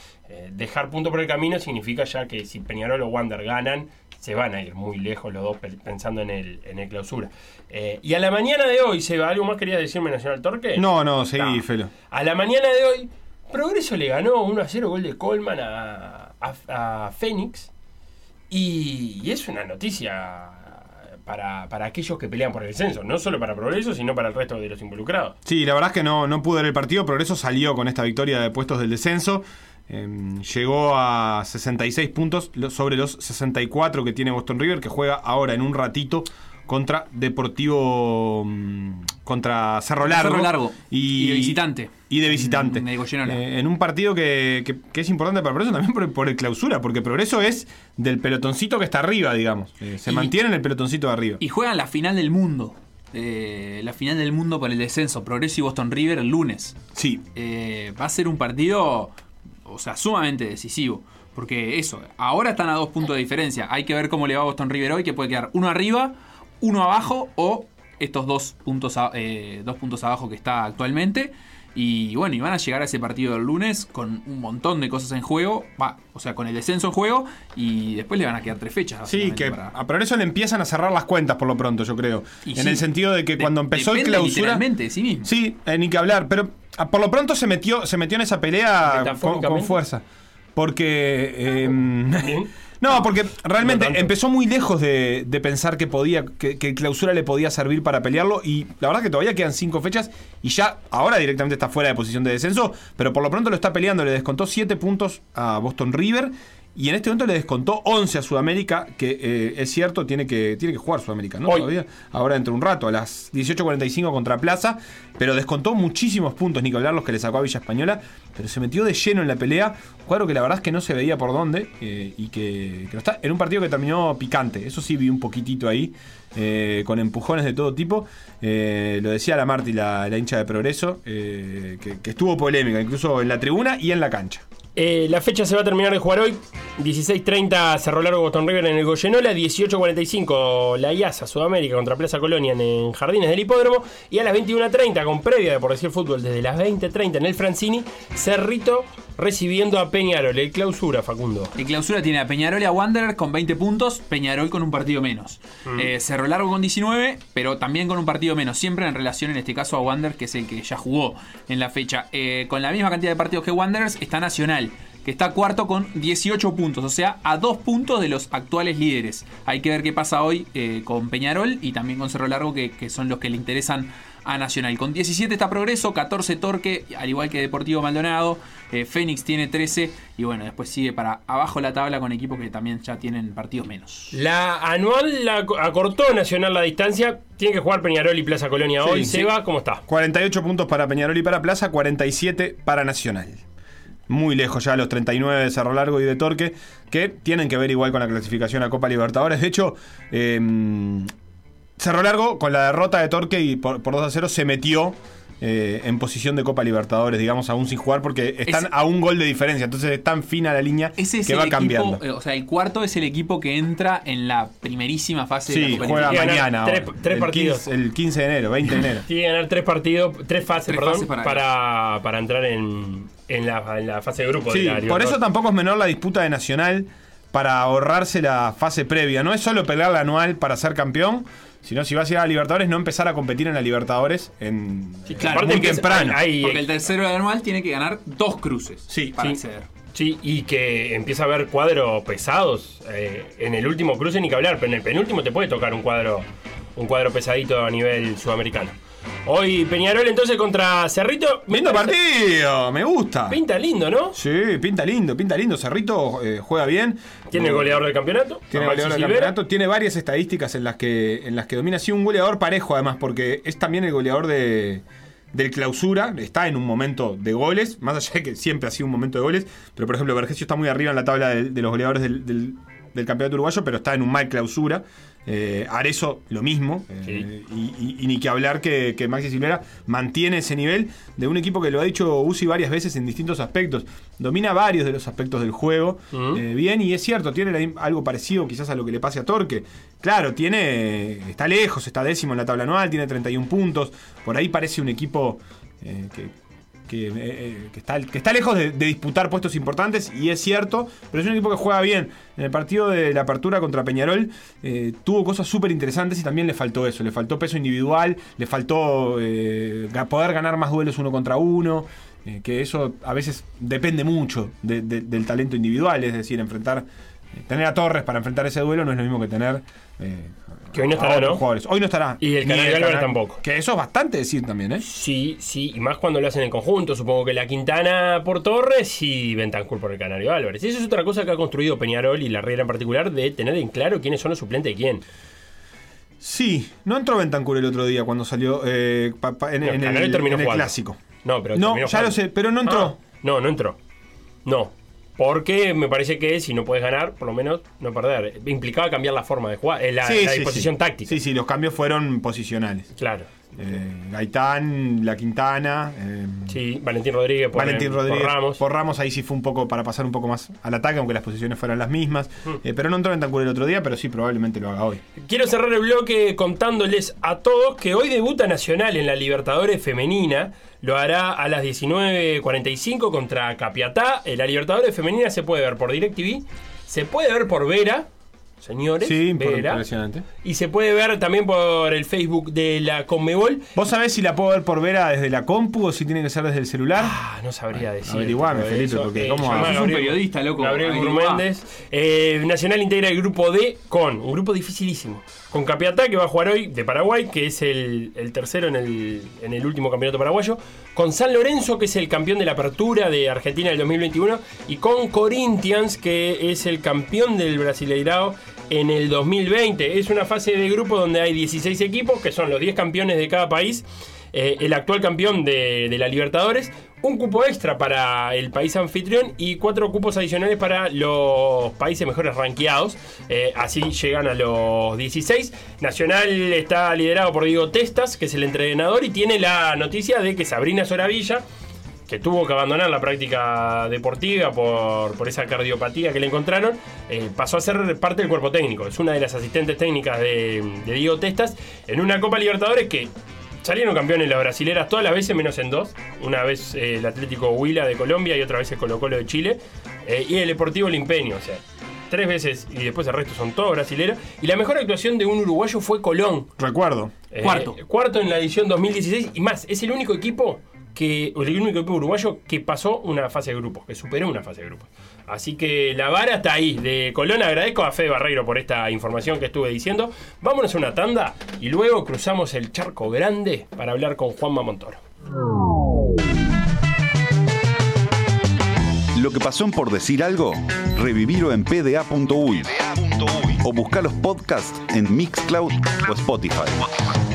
Dejar punto por el camino significa ya que si Peñarol o Wander ganan, se van a ir muy lejos los dos pe- pensando en el, en el clausura. Eh, y a la mañana de hoy, Seba, ¿algo más querías decirme Nacional Torque? No, no, seguí, Felo. A la mañana de hoy, Progreso le ganó 1 a 0 gol de Colman a, a, a Fénix. Y, y es una noticia para, para aquellos que pelean por el descenso. No solo para Progreso, sino para el resto de los involucrados. Sí, la verdad es que no, no pude ver el partido. Progreso salió con esta victoria de puestos del descenso. Eh, llegó a 66 puntos sobre los 64 que tiene Boston River, que juega ahora en un ratito contra Deportivo. mm, contra Cerro Largo. Cerro Largo. Y, Y de visitante. Y de visitante. En. Eh, en un partido que, que- que es importante para Progreso también por, por el clausura, porque Progreso es del pelotoncito que está arriba, digamos. Eh, se Y- mantiene en el pelotoncito de arriba. Y juegan la final del mundo. Eh, la final del mundo por el descenso. Progreso y Boston River el lunes. Sí. Va a ser un partido, o sea, sumamente decisivo. Porque eso, ahora están a dos puntos de diferencia. Hay que ver cómo le va a Boston River hoy, que puede quedar uno arriba, uno abajo o estos dos puntos, a- eh, dos puntos abajo que está actualmente. Y bueno, y van a llegar a ese partido del lunes con un montón de cosas en juego. Va, o sea, con el descenso en juego. Y después le van a quedar tres fechas. Sí, que para- a Progreso le empiezan a cerrar las cuentas por lo pronto, yo creo. Y en sí. el sentido de que De- cuando empezó el clausura. literalmente de sí mismo. Sí, eh, ni que hablar. Pero por lo pronto se metió, se metió en esa pelea con, fuerza. Porque. eh, no, porque realmente No empezó muy lejos de, de pensar que podía, que, clausura le podía servir para pelearlo. Y la verdad que todavía quedan cinco fechas. Y ya ahora directamente está fuera de posición de descenso. Pero por lo pronto lo está peleando. Le descontó 7 puntos a Boston River. Y en este momento le descontó 11 a Sudamérica, que eh, es cierto, tiene que, tiene que jugar Sudamérica, ¿no? Hoy. Todavía. Ahora dentro de un rato, a las 18.45 contra Plaza. Pero descontó muchísimos puntos, ni que hablar los que le sacó a Villa Española. Pero se metió de lleno en la pelea. Cuadro que la verdad es que no se veía por dónde. eh, y que, que no está. En un partido que terminó picante. Eso sí vi un poquitito ahí. eh, con empujones de todo tipo. Lo decía la Marti, la, la hincha de Progreso. que, que estuvo polémica, incluso en la tribuna y en la cancha. Eh, la fecha se va a terminar de jugar hoy. 16.30 Cerro Largo Boston River en el Goyenola. 18.45 La IASA Sudamérica contra Plaza Colonia en, en Jardines del Hipódromo. Y a las 21.30 con previa de por decir fútbol desde las 20.30 en el Francini. Cerrito recibiendo a Peñarol. El clausura, Facundo. El clausura tiene a Peñarol y a Wanderer con 20 puntos, Peñarol con un partido menos. Mm. Eh, Cerro Largo con 19, pero también con un partido menos, siempre en relación en este caso a Wanderer, que es el que ya jugó en la fecha. Eh, con la misma cantidad de partidos que Wanderers está Nacional, que está cuarto con 18 puntos, o sea, a dos puntos de los actuales líderes. Hay que ver qué pasa hoy eh, con Peñarol y también con Cerro Largo, que, que son los que le interesan a Nacional. Con 17 está Progreso, 14 Torque, al igual que Deportivo Maldonado. eh, Fénix tiene 13 y bueno, después sigue para abajo la tabla con equipos que también ya tienen partidos menos. La anual la ac- acortó Nacional la distancia. Tiene que jugar Peñarol y Plaza Colonia Sí, hoy. sí. Seba, ¿cómo está? 48 puntos para Peñarol y para Plaza, 47 para Nacional. Muy lejos ya los 39 de Cerro Largo y de Torque, que tienen que ver igual con la clasificación a Copa Libertadores. De hecho, eh, Cerro Largo, con la derrota de Torque y por, por 2 a 0, se metió eh, en posición de Copa Libertadores, digamos, aún sin jugar, porque están a un gol de diferencia. Entonces es tan fina la línea Ese es que va equipo, cambiando. eh, o sea, el cuarto es el equipo que entra en la primerísima fase de la Copa juega Libertadores. mañana. tres- ahora, tres el partidos. 15 el 15 de enero, 20 de enero. Tiene que ganar tres partidos, tres fases, Tres perdón, fases para para, para, entrar en, en, la, en la fase de grupo. Sí, de la por eso tampoco es menor la disputa de Nacional para ahorrarse la fase previa. No es solo pelear la anual para ser campeón, sino si vas a ir a la Libertadores, no empezar a competir en la Libertadores en Claro, muy porque temprano. hay- Porque el tercero del anual tiene que ganar dos cruces Sí, para sí. acceder. Sí, y que empieza a haber cuadros pesados. eh, en el último cruce ni que hablar, pero en el penúltimo te puede tocar un cuadro, un cuadro pesadito a nivel sudamericano. Hoy Peñarol entonces contra Cerrito. me Lindo partido, me gusta. Pinta lindo, ¿no? Sí, pinta lindo, pinta lindo. Cerrito eh, juega bien. Tiene el goleador del campeonato. Tiene Maxi goleador del campeonato, tiene varias estadísticas en las que en las que domina. Sí, un goleador parejo además, porque es también el goleador de del clausura, está en un momento de goles, más allá de que siempre ha sido un momento de goles, pero por ejemplo Vergesio está muy arriba en la tabla de, de los goleadores del, del- del campeonato uruguayo, pero está en un mal clausura. Eh, Arezo lo mismo, eh, y, y- y ni que hablar que, que Maxi Silvera mantiene ese nivel de un equipo que lo ha dicho Uzi varias veces en distintos aspectos. Domina varios de los aspectos del juego eh, bien, y es cierto, tiene algo parecido quizás a lo que le pase a Torque. Claro, tiene está lejos, está décimo en la tabla anual, tiene 31 puntos. Por ahí parece un equipo eh, que, que, eh, eh, que está, que está lejos de, disputar puestos importantes, y es cierto, pero es un equipo que juega bien. En el partido de la apertura contra Peñarol eh, tuvo cosas súper interesantes y también le faltó eso, le faltó peso individual, le faltó eh, poder ganar más duelos uno contra uno. que eso a veces depende mucho de- de- del talento individual, es decir, enfrentar, tener a Torres para enfrentar ese duelo no es lo mismo que tener Que hoy no estará, ¿no? jugadores. Hoy no estará. Y el Canario Álvarez tampoco. Que eso es bastante decir también, ¿eh? Sí, sí, y más cuando lo hacen en conjunto. Supongo que la Quintana por Torres y Bentancur por el Canario Álvarez. Eso es otra cosa que ha construido Peñarol y la Riera en particular de tener en claro quiénes son los suplentes de quién. Sí, no entró Bentancur el otro día cuando salió eh, pa- pa- en, No, en el, en clásico. No, pero No, ya lo sé, pero no entró. Ah, no, no entró. No. Porque me parece que si no puedes ganar, por lo menos no perder. Implicaba cambiar la forma de jugar, eh, la, Sí, la sí, disposición sí. táctica. Sí, sí, los cambios fueron posicionales. Claro. Eh, Gaitán, La Quintana. eh, Sí, Valentín Rodríguez por, Valentín por Rodríguez. Ramos. Por Ramos ahí sí fue un poco para pasar un poco más al ataque, aunque las posiciones fueran las mismas. Mm. Eh, pero no entró en Tancur el otro día, pero sí, probablemente lo haga hoy. Quiero cerrar el bloque contándoles a todos que hoy debuta Nacional en la Libertadores Femenina. Lo hará a las 19.45 contra Capiatá. La Libertadores Femenina se puede ver por DirecTV, se puede ver por Vera, señores. Sí, por- Vera. impresionante. Y se puede ver también por el Facebook de la Conmebol. ¿Vos sabés si la puedo ver por Vera desde la compu o si tiene que ser desde el celular? Ah, no sabría decir. Averiguame, Felipe, eso. porque Eh, cómo a un Gabriel- periodista, loco. Gabriel Averiguá. Gurméndez. Eh, Nacional integra el grupo D con un grupo dificilísimo. Con Capiatá, que va a jugar hoy de Paraguay, que es el, el tercero en el, en el último campeonato paraguayo. Con San Lorenzo, que es el campeón de la apertura de Argentina del 2021. Y con Corinthians, que es el campeón del Brasileirao en el 2020. Es una fase de grupo donde hay 16 equipos, que son los 10 campeones de cada país. Eh, el actual campeón de, la Libertadores, un cupo extra para el país anfitrión y cuatro cupos adicionales para los países mejores rankeados. Eh, así llegan a los 16. Nacional está liderado por Diego Testas, que es el entrenador, y tiene la noticia de que Sabrina Soravilla, que tuvo que abandonar la práctica deportiva por, por esa cardiopatía que le encontraron, eh, pasó a ser parte del cuerpo técnico. Es una de las asistentes técnicas de, de Diego Testas en una Copa Libertadores que salieron campeones las brasileras todas las veces menos en dos. Una vez eh, el Atlético Huila de Colombia y otra vez el Colo Colo de Chile. eh, y el Deportivo Limpeño, o sea. Tres veces y después el resto son todos brasileros. Y la mejor actuación de un uruguayo fue Colón. Recuerdo. Eh, Cuarto. Cuarto en la edición 2016. Y más, es el único equipo que. o el único equipo uruguayo que pasó una fase de grupos, que superó una fase de grupos. Así que la vara está ahí. De Colón agradezco a Fede Barreiro por esta información que estuve diciendo. Vámonos a una tanda y luego cruzamos el charco grande para hablar con Juanma Montoro. Lo que pasó en por decir algo, revivirlo en pda.uy o buscar los podcasts en Mixcloud o Spotify.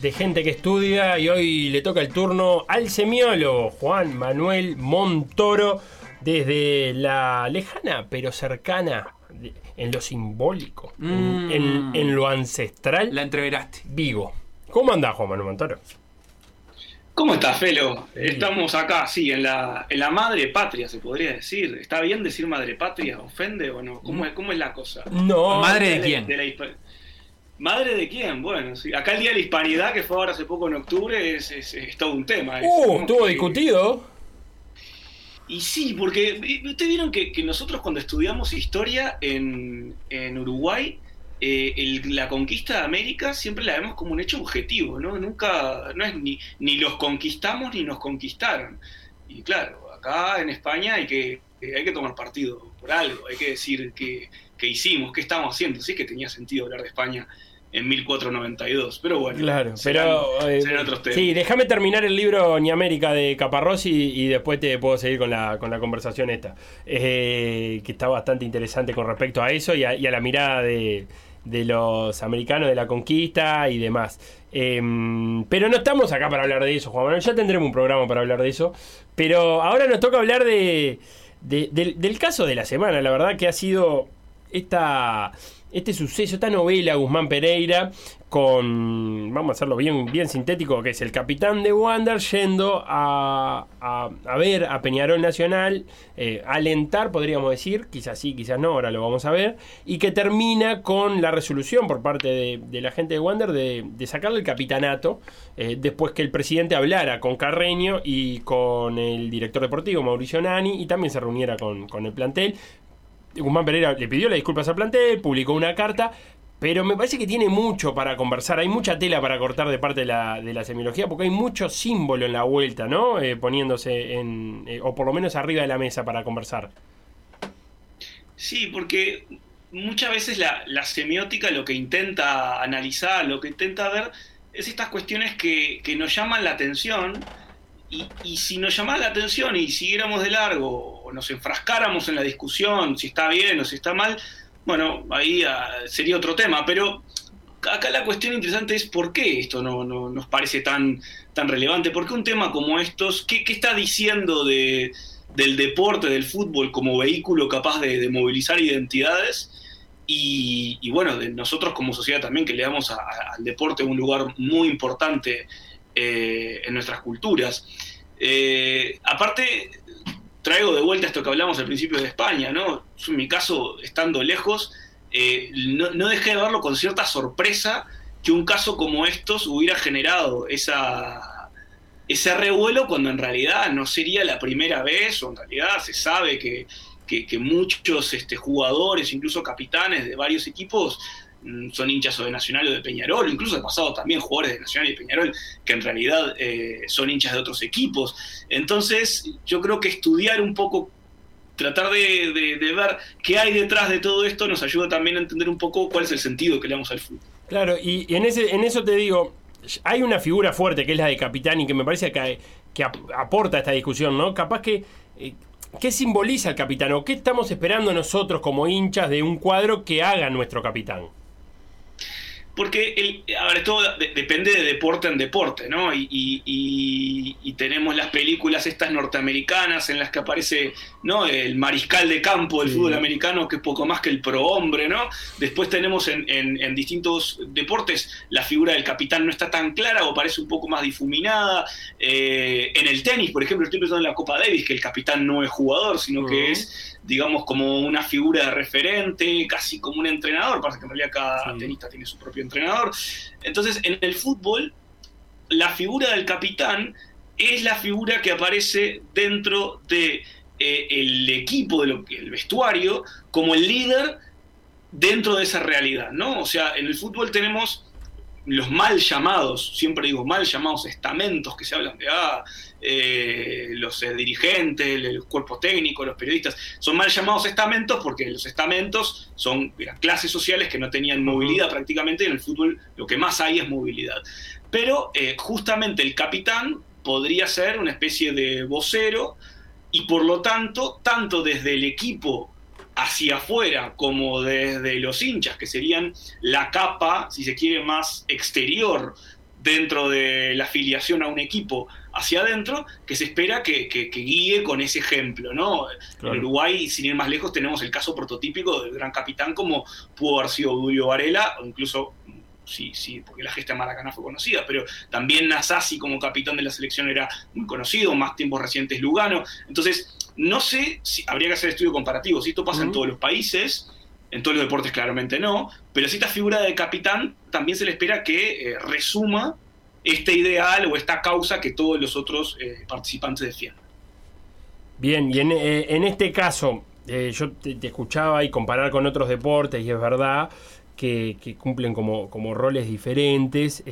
De gente que estudia y hoy le toca el turno al semiólogo Juan Manuel Montoro desde la lejana pero cercana de- en lo simbólico, en, Mm. en- en lo ancestral. La entreveraste. Vigo. ¿Cómo andás, Juan Manuel Montoro? ¿Cómo estás, Felo? Estamos acá, sí, en la, en la madre patria, se podría decir. ¿Está bien decir madre patria? ¿Ofende o no? ¿Cómo es, cómo es la cosa? No. ¿Madre de la- quién? la hispa- ¿Madre de quién? Bueno, sí. Acá el Día de la Hispanidad, que fue ahora hace poco en octubre, es, es- es todo un tema. Es Uh, estuvo que- discutido. Y sí, porque eh, ustedes vieron que, que nosotros cuando estudiamos historia en, en Uruguay, eh, el- la conquista de América siempre la vemos como un hecho objetivo, ¿no? Nunca, no es ni, ni los conquistamos ni nos conquistaron. Y claro, acá en España hay que, hay que tomar partido por algo, hay que decir qué qué hicimos, qué estamos haciendo. Sí que tenía sentido hablar de España en 1492, pero bueno, Claro, serán- pero. eh, serán otros temas. sí, déjame terminar el libro Ni América de Caparrós y, y después te puedo seguir con la, con la conversación esta. Eh, que está bastante interesante con respecto a eso y a, y a la mirada de, de los americanos de la conquista y demás. Eh, pero no estamos acá para hablar de eso, Juan Manuel. Ya tendremos un programa para hablar de eso. Pero ahora nos toca hablar de, de- del, del caso de la semana. La verdad que ha sido esta, este suceso, esta novela Guzmán Pereira con, vamos a hacerlo bien, bien sintético, que es el capitán de Wander yendo a, a, a ver a Peñarol Nacional, eh, alentar, podríamos decir, quizás sí, quizás no, ahora lo vamos a ver, y que termina con la resolución por parte de, la gente de Wander de, de sacarle el capitanato, eh, después que el presidente hablara con Carreño y con el director deportivo Mauricio Nani, y también se reuniera con, con el plantel. Guzmán Pereira le pidió las disculpas al plantel, publicó una carta, pero me parece que tiene mucho para conversar, hay mucha tela para cortar de parte de la, de la semiología, porque hay mucho símbolo en la vuelta, ¿no? Eh, poniéndose en, eh, o por lo menos arriba de la mesa para conversar. Sí, porque muchas veces la, la semiótica lo que intenta analizar, lo que intenta ver, es estas cuestiones que, que nos llaman la atención y, y si nos llamara la atención y siguiéramos de largo, o nos enfrascáramos en la discusión, si está bien o si está mal, bueno, ahí ah, sería otro tema, pero acá la cuestión interesante es por qué esto no, no- nos parece tan, tan relevante, por qué un tema como estos, qué, qué está diciendo de, del deporte, del fútbol como vehículo capaz de, movilizar identidades y, y bueno, de nosotros como sociedad también que le damos al deporte un lugar muy importante eh, en nuestras culturas. Eh, aparte, traigo de vuelta esto que hablamos al principio de España, ¿no? En mi caso, estando lejos, eh, no, dejé de verlo con cierta sorpresa que un caso como estos hubiera generado esa, ese revuelo cuando en realidad no sería la primera vez, o en realidad se sabe que, que- muchos este, jugadores, incluso capitanes de varios equipos, son hinchas o de Nacional o de Peñarol, incluso ha pasado también jugadores de Nacional y de Peñarol que en realidad eh, son hinchas de otros equipos. Entonces, yo creo que estudiar un poco, tratar de, ver qué hay detrás de todo esto, nos ayuda también a entender un poco cuál es el sentido que le damos al fútbol. Claro, y, en, ese, en eso te digo, hay una figura fuerte que es la de capitán y que me parece que, que ap- aporta a esta discusión, ¿no? Capaz que... eh, ¿Qué simboliza el capitán? ¿O qué estamos esperando nosotros como hinchas de un cuadro que haga nuestro capitán? Porque, el, a ver, esto de- depende de deporte en deporte, ¿no? Y, y- y- y tenemos las películas estas norteamericanas en las que aparece, ¿no? El mariscal de campo del Sí. fútbol americano, que es poco más que el prohombre, ¿no? Después tenemos en, en- en distintos deportes la figura del capitán no está tan clara o parece un poco más difuminada. Eh, en el tenis, por ejemplo, estoy pensando en la Copa Davis, que el capitán no es jugador, sino que es digamos, como una figura de referente, casi como un entrenador, pasa que en realidad cada tenista tiene su propio entrenador. Entonces, en el fútbol, la figura del capitán es la figura que aparece dentro de eh, el equipo, de lo que, el vestuario, como el líder dentro de esa realidad, ¿no? O sea, en el fútbol tenemos los mal llamados, siempre digo mal llamados estamentos que se hablan de ah, eh, los eh, dirigentes, el, el cuerpo técnico, los periodistas, son mal llamados estamentos porque los estamentos son clases sociales que no tenían movilidad prácticamente, y en el fútbol lo que más hay es movilidad. Pero eh, justamente el capitán podría ser una especie de vocero y por lo tanto, tanto desde el equipo hacia afuera como desde los hinchas, que serían la capa, si se quiere, más exterior dentro de la afiliación a un equipo hacia adentro, que se espera que, que- que guíe con ese ejemplo, ¿no? Claro. En Uruguay, sin ir más lejos, tenemos el caso prototípico del gran capitán como pudo haber sido Julio Varela, o incluso, sí, sí, porque la gesta de Maracaná fue conocida, pero también Nasasi como capitán de la selección era muy conocido, más tiempos recientes Lugano. Entonces, no sé si habría que hacer estudio comparativo, si esto pasa en todos los países, en todos los deportes claramente no, pero si esta figura de capitán también se le espera que eh, resuma este ideal o esta causa que todos los otros eh, participantes defienden. Bien, y en, eh, este caso, yo te, escuchaba y comparar con otros deportes, y es verdad que, cumplen como, como roles diferentes.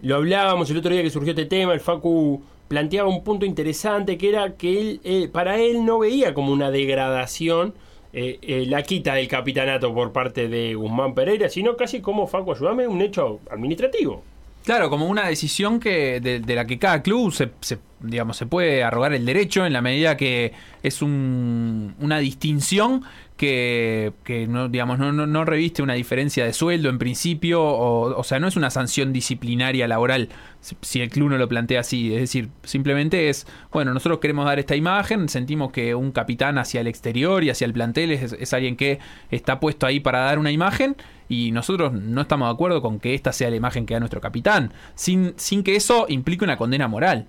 Lo hablábamos el otro día que surgió este tema, el Facu planteaba un punto interesante que era que él, para él no veía como una degradación eh, eh, la quita del capitanato por parte de Guzmán Pereira, sino casi como, Facu, ayúdame, un hecho administrativo. Claro, como una decisión que de, de la que cada club se, se, digamos, se puede arrogar el derecho en la medida que es un- una distinción que, que no, digamos, no, no, no reviste una diferencia de sueldo en principio, o, o sea, no es una sanción disciplinaria laboral si- si el club no lo plantea así, es decir, simplemente es, bueno, nosotros queremos dar esta imagen, sentimos que un capitán hacia el exterior y hacia el plantel es, es alguien que está puesto ahí para dar una imagen y nosotros no estamos de acuerdo con que esta sea la imagen que da nuestro capitán, sin, sin que eso implique una condena moral.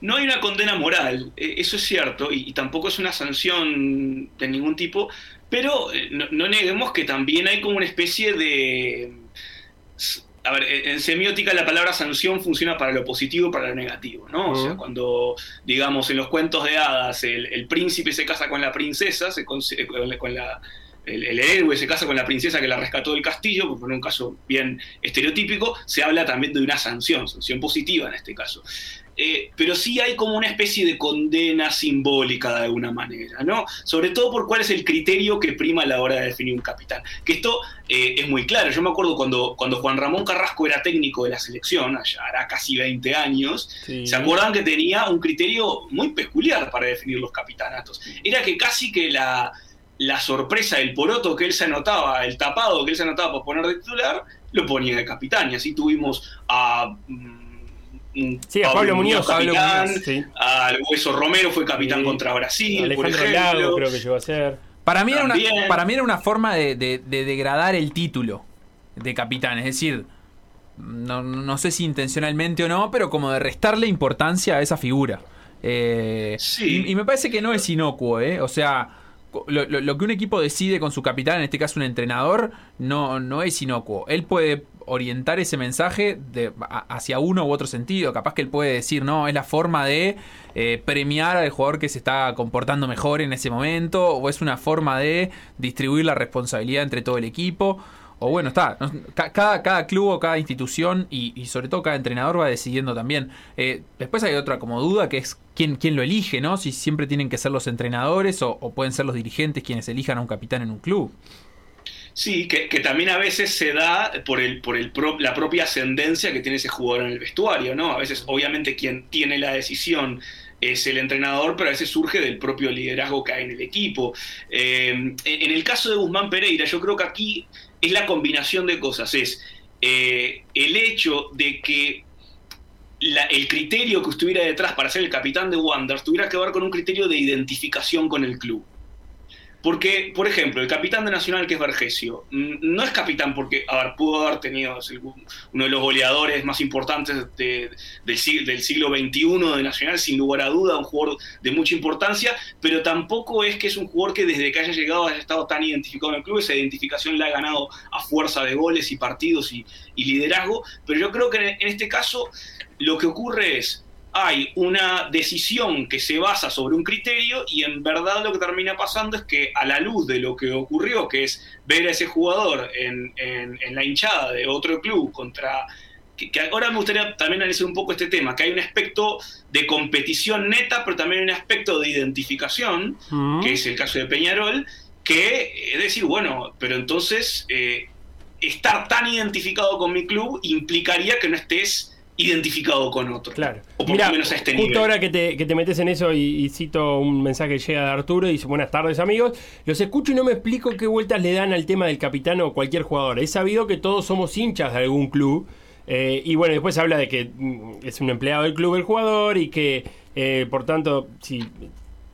No hay una condena moral, eh, eso es cierto, y, y tampoco es una sanción de ningún tipo, pero eh, no, no neguemos que también hay como una especie de... A ver, en en semiótica la palabra sanción funciona para lo positivo y para lo negativo, ¿no? O sea, cuando, digamos, en los cuentos de hadas el, el príncipe se casa con la princesa, se con, eh, con la- con la, el, el héroe se casa con la princesa que la rescató del castillo, por poner un caso bien estereotípico, se habla también de una sanción, sanción positiva en este caso. Eh, pero sí hay como una especie de condena simbólica de alguna manera, ¿no? Sobre todo por cuál es el criterio que prima a la hora de definir un capitán. Que esto eh, es muy claro. Yo me acuerdo cuando, cuando Juan Ramón Carrasco era técnico de la selección, allá hará casi 20 años, Sí. se acuerdan que tenía un criterio muy peculiar para definir los capitanatos. Era que casi que la, la sorpresa, el poroto que él se anotaba, el tapado que él se anotaba para poner de titular, lo ponía de capitán. Y así tuvimos a. Sí, a Pablo Muñoz, Pablo capitán, Muñoz, sí. al Hueso Romero fue capitán contra Brasil, por Alejandro ejemplo. Lago creo que llegó a ser. Para mí, era una, para mí era una forma de, de- de degradar el título de capitán. Es decir, no, no sé si intencionalmente o no, pero como de restarle importancia a esa figura. Eh, y, y me parece que no es inocuo, ¿eh? O sea, lo- lo que un equipo decide con su capitán, en este caso un entrenador, no, no es inocuo. Él puede orientar ese mensaje de, hacia uno u otro sentido. Capaz que él puede decir, no, es la forma de eh, premiar al jugador que se está comportando mejor en ese momento, o es una forma de distribuir la responsabilidad entre todo el equipo. O bueno, está. cada club o cada institución y, y sobre todo cada entrenador va decidiendo también. Eh, después hay otra como duda que es quién, quién lo elige, ¿no? Si siempre tienen que ser los entrenadores o, o pueden ser los dirigentes quienes elijan a un capitán en un club. Sí, que, también a veces se da por, el, por el pro- la propia ascendencia que tiene ese jugador en el vestuario, ¿no? A veces, obviamente, quien tiene la decisión es el entrenador, pero a veces surge del propio liderazgo que hay en el equipo. Eh, en, el caso de Guzmán Pereira, yo creo que aquí es la combinación de cosas. Es eh, el hecho de que el criterio que estuviera detrás para ser el capitán de Wanderers tuviera que ver con un criterio de identificación con el club. Porque, por ejemplo, el capitán de Nacional, que es Vergesio, no es capitán porque, a ver, pudo haber tenido uno de los goleadores más importantes de- del, sig- del siglo XXI de Nacional, sin lugar a duda, un jugador de mucha importancia, pero tampoco es que es un jugador que desde que haya llegado haya estado tan identificado en el club, esa identificación la ha ganado a fuerza de goles y partidos y, y liderazgo, pero yo creo que en este caso lo que ocurre es, hay una decisión que se basa sobre un criterio y en verdad lo que termina pasando es que a la luz de lo que ocurrió, que es ver a ese jugador en, en- en la hinchada de otro club contra... Que, que ahora me gustaría también analizar un poco este tema, que hay un aspecto de competición neta, pero también hay un aspecto de identificación, que es el caso de Peñarol, que es decir, bueno, pero entonces eh, estar tan identificado con mi club implicaría que no estés identificado con otro. Claro. O por Mira, lo menos a este justo nivel. ahora que te, que te metes en eso y, y cito un mensaje que llega de Arturo, dice buenas tardes amigos, los escucho y no me explico qué vueltas le dan al tema del capitán o cualquier jugador. He sabido que todos somos hinchas de algún club. eh, y bueno, después habla de que mm, es un empleado del club el jugador y que eh, por tanto si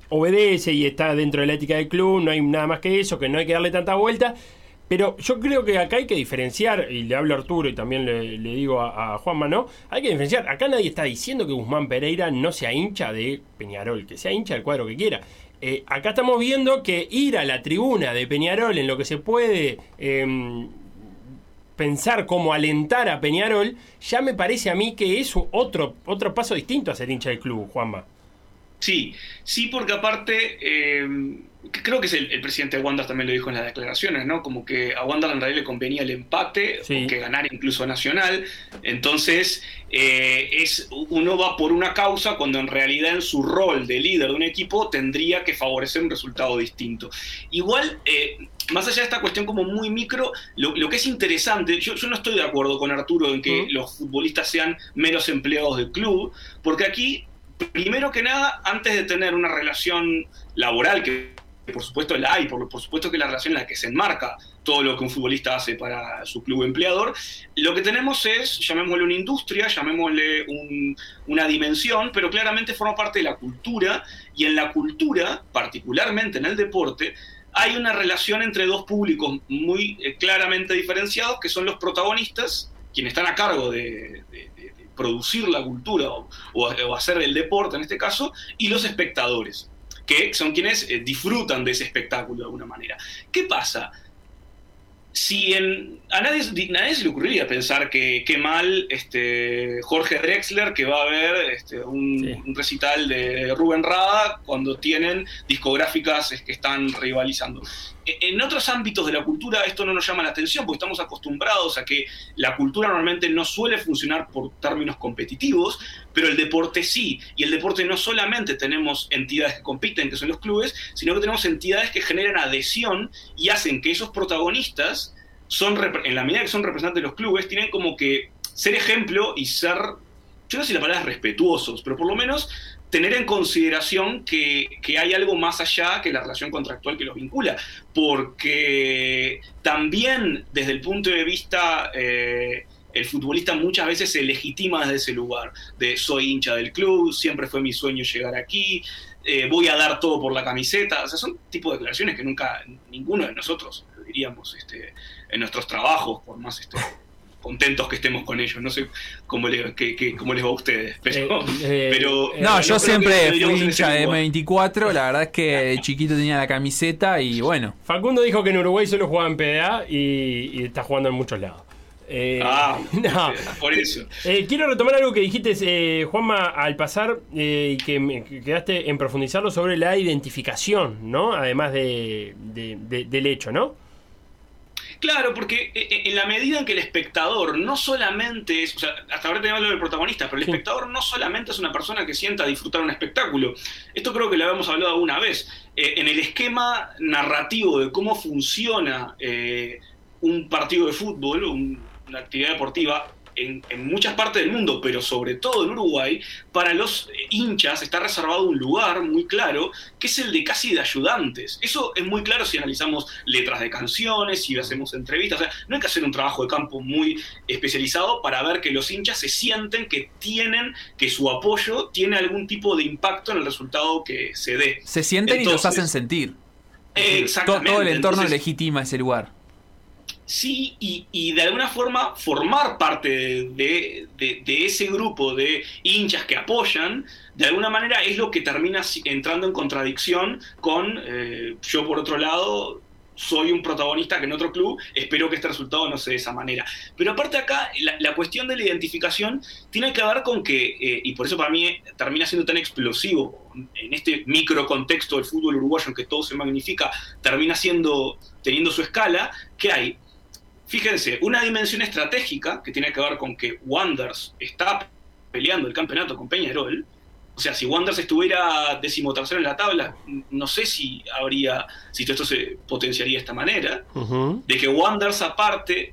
obedece y está dentro de la ética del club, no hay nada más que eso, que no hay que darle tanta vuelta. Pero yo creo que acá hay que diferenciar, y le hablo a Arturo y también le, digo a, a Juanma, ¿no? Hay que diferenciar. Acá nadie está diciendo que Guzmán Pereira no sea hincha de Peñarol, que sea hincha del cuadro que quiera. Eh, acá estamos viendo que ir a la tribuna de Peñarol en lo que se puede em, pensar como alentar a Peñarol, ya me parece a mí que es otro, otro paso distinto a ser hincha del club, Juanma. Sí, sí, porque aparte, que creo que es el, el presidente de Wander también lo dijo en las declaraciones, ¿no? Como que a Wander en realidad le convenía el empate, o que ganar incluso a Nacional. Entonces, eh, es, uno va por una causa cuando en realidad en su rol de líder de un equipo tendría que favorecer un resultado distinto. Igual, eh, más allá de esta cuestión como muy micro, lo, lo que es interesante, yo, yo no estoy de acuerdo con Arturo en que los futbolistas sean meros empleados del club, porque aquí primero que nada, antes de tener una relación laboral, que por supuesto la hay, por, por supuesto que la relación en la que se enmarca todo lo que un futbolista hace para su club empleador, lo que tenemos es, llamémosle una industria, llamémosle un- una dimensión, pero claramente forma parte de la cultura, y en la cultura, particularmente en el deporte, hay una relación entre dos públicos muy eh, claramente diferenciados, que son los protagonistas, quienes están a cargo de, producir la cultura o hacer el deporte en este caso, y los espectadores, que son quienes eh, disfrutan de ese espectáculo de alguna manera. ¿Qué pasa? Si en, a, nadie, a nadie se le ocurriría pensar que qué mal este, Jorge Drexler que va a ver este, un, un recital de Rubén Rada cuando tienen discográficas que están rivalizando. En otros ámbitos de la cultura esto no nos llama la atención porque estamos acostumbrados a que la cultura normalmente no suele funcionar por términos competitivos, pero el deporte sí. Y el deporte no solamente tenemos entidades que compiten, que son los clubes, sino que tenemos entidades que generan adhesión y hacen que esos protagonistas, son en la medida que son representantes de los clubes, tienen como que ser ejemplo y ser, yo no sé si la palabra es respetuosos, pero por lo menos tener en consideración que, que, hay algo más allá que la relación contractual que los vincula, porque también desde el punto de vista, eh, el futbolista muchas veces se legitima desde ese lugar, de soy hincha del club, siempre fue mi sueño llegar aquí, eh, voy a dar todo por la camiseta, o sea, son tipo de declaraciones que nunca ninguno de nosotros diríamos este, en nuestros trabajos, por más este, contentos que estemos con ellos. No sé cómo, le, que, cómo les va a ustedes. Pero, Eh, pero no, yo siempre fui hincha de lugar. M24. La verdad es que chiquito tenía la camiseta y bueno. Facundo dijo que en Uruguay solo jugaba en PDA y, y está jugando en muchos lados. Eh, Ah, no. por eso. Eh, quiero retomar algo que dijiste, eh, Juanma, al pasar eh, y que, me- que quedaste en profundizarlo sobre la identificación, ¿no? Además de, de- de- del hecho, ¿no? Claro, porque eh, eh, en la medida en que el espectador no solamente es, o sea, hasta ahora tenemos lo del protagonista, pero el espectador no solamente es una persona que sienta disfrutar un espectáculo. Esto creo que lo habíamos hablado alguna vez. Eh, en el esquema narrativo de cómo funciona eh, un partido de fútbol, un- una actividad deportiva, en, en muchas partes del mundo, pero sobre todo en Uruguay, para los hinchas está reservado un lugar muy claro, que es el de casi de ayudantes. Eso es muy claro si analizamos letras de canciones, si hacemos entrevistas. O sea, no hay que hacer un trabajo de campo muy especializado para ver que los hinchas se sienten que tienen, que su apoyo tiene algún tipo de impacto en el resultado que se dé. Se sienten y los hacen sentir. Exactamente. Todo, todo el entorno Entonces, legitima ese lugar. Sí, y, y de alguna forma formar parte de, de- ese grupo de hinchas que apoyan, de alguna manera es lo que termina entrando en contradicción con eh, yo por otro lado soy un protagonista que en otro club espero que este resultado no sea de esa manera. Pero aparte acá, la, cuestión de la identificación tiene que ver con que, eh, y por eso para mí termina siendo tan explosivo en este micro contexto del fútbol uruguayo en que todo se magnifica, termina siendo, teniendo su escala, que hay Fíjense, una dimensión estratégica que tiene que ver con que Wanders está peleando el campeonato con Peñarol. O sea, si Wanders estuviera decimotercero en la tabla, no sé si habría, si todo esto se potenciaría de esta manera. De que Wanders aparte,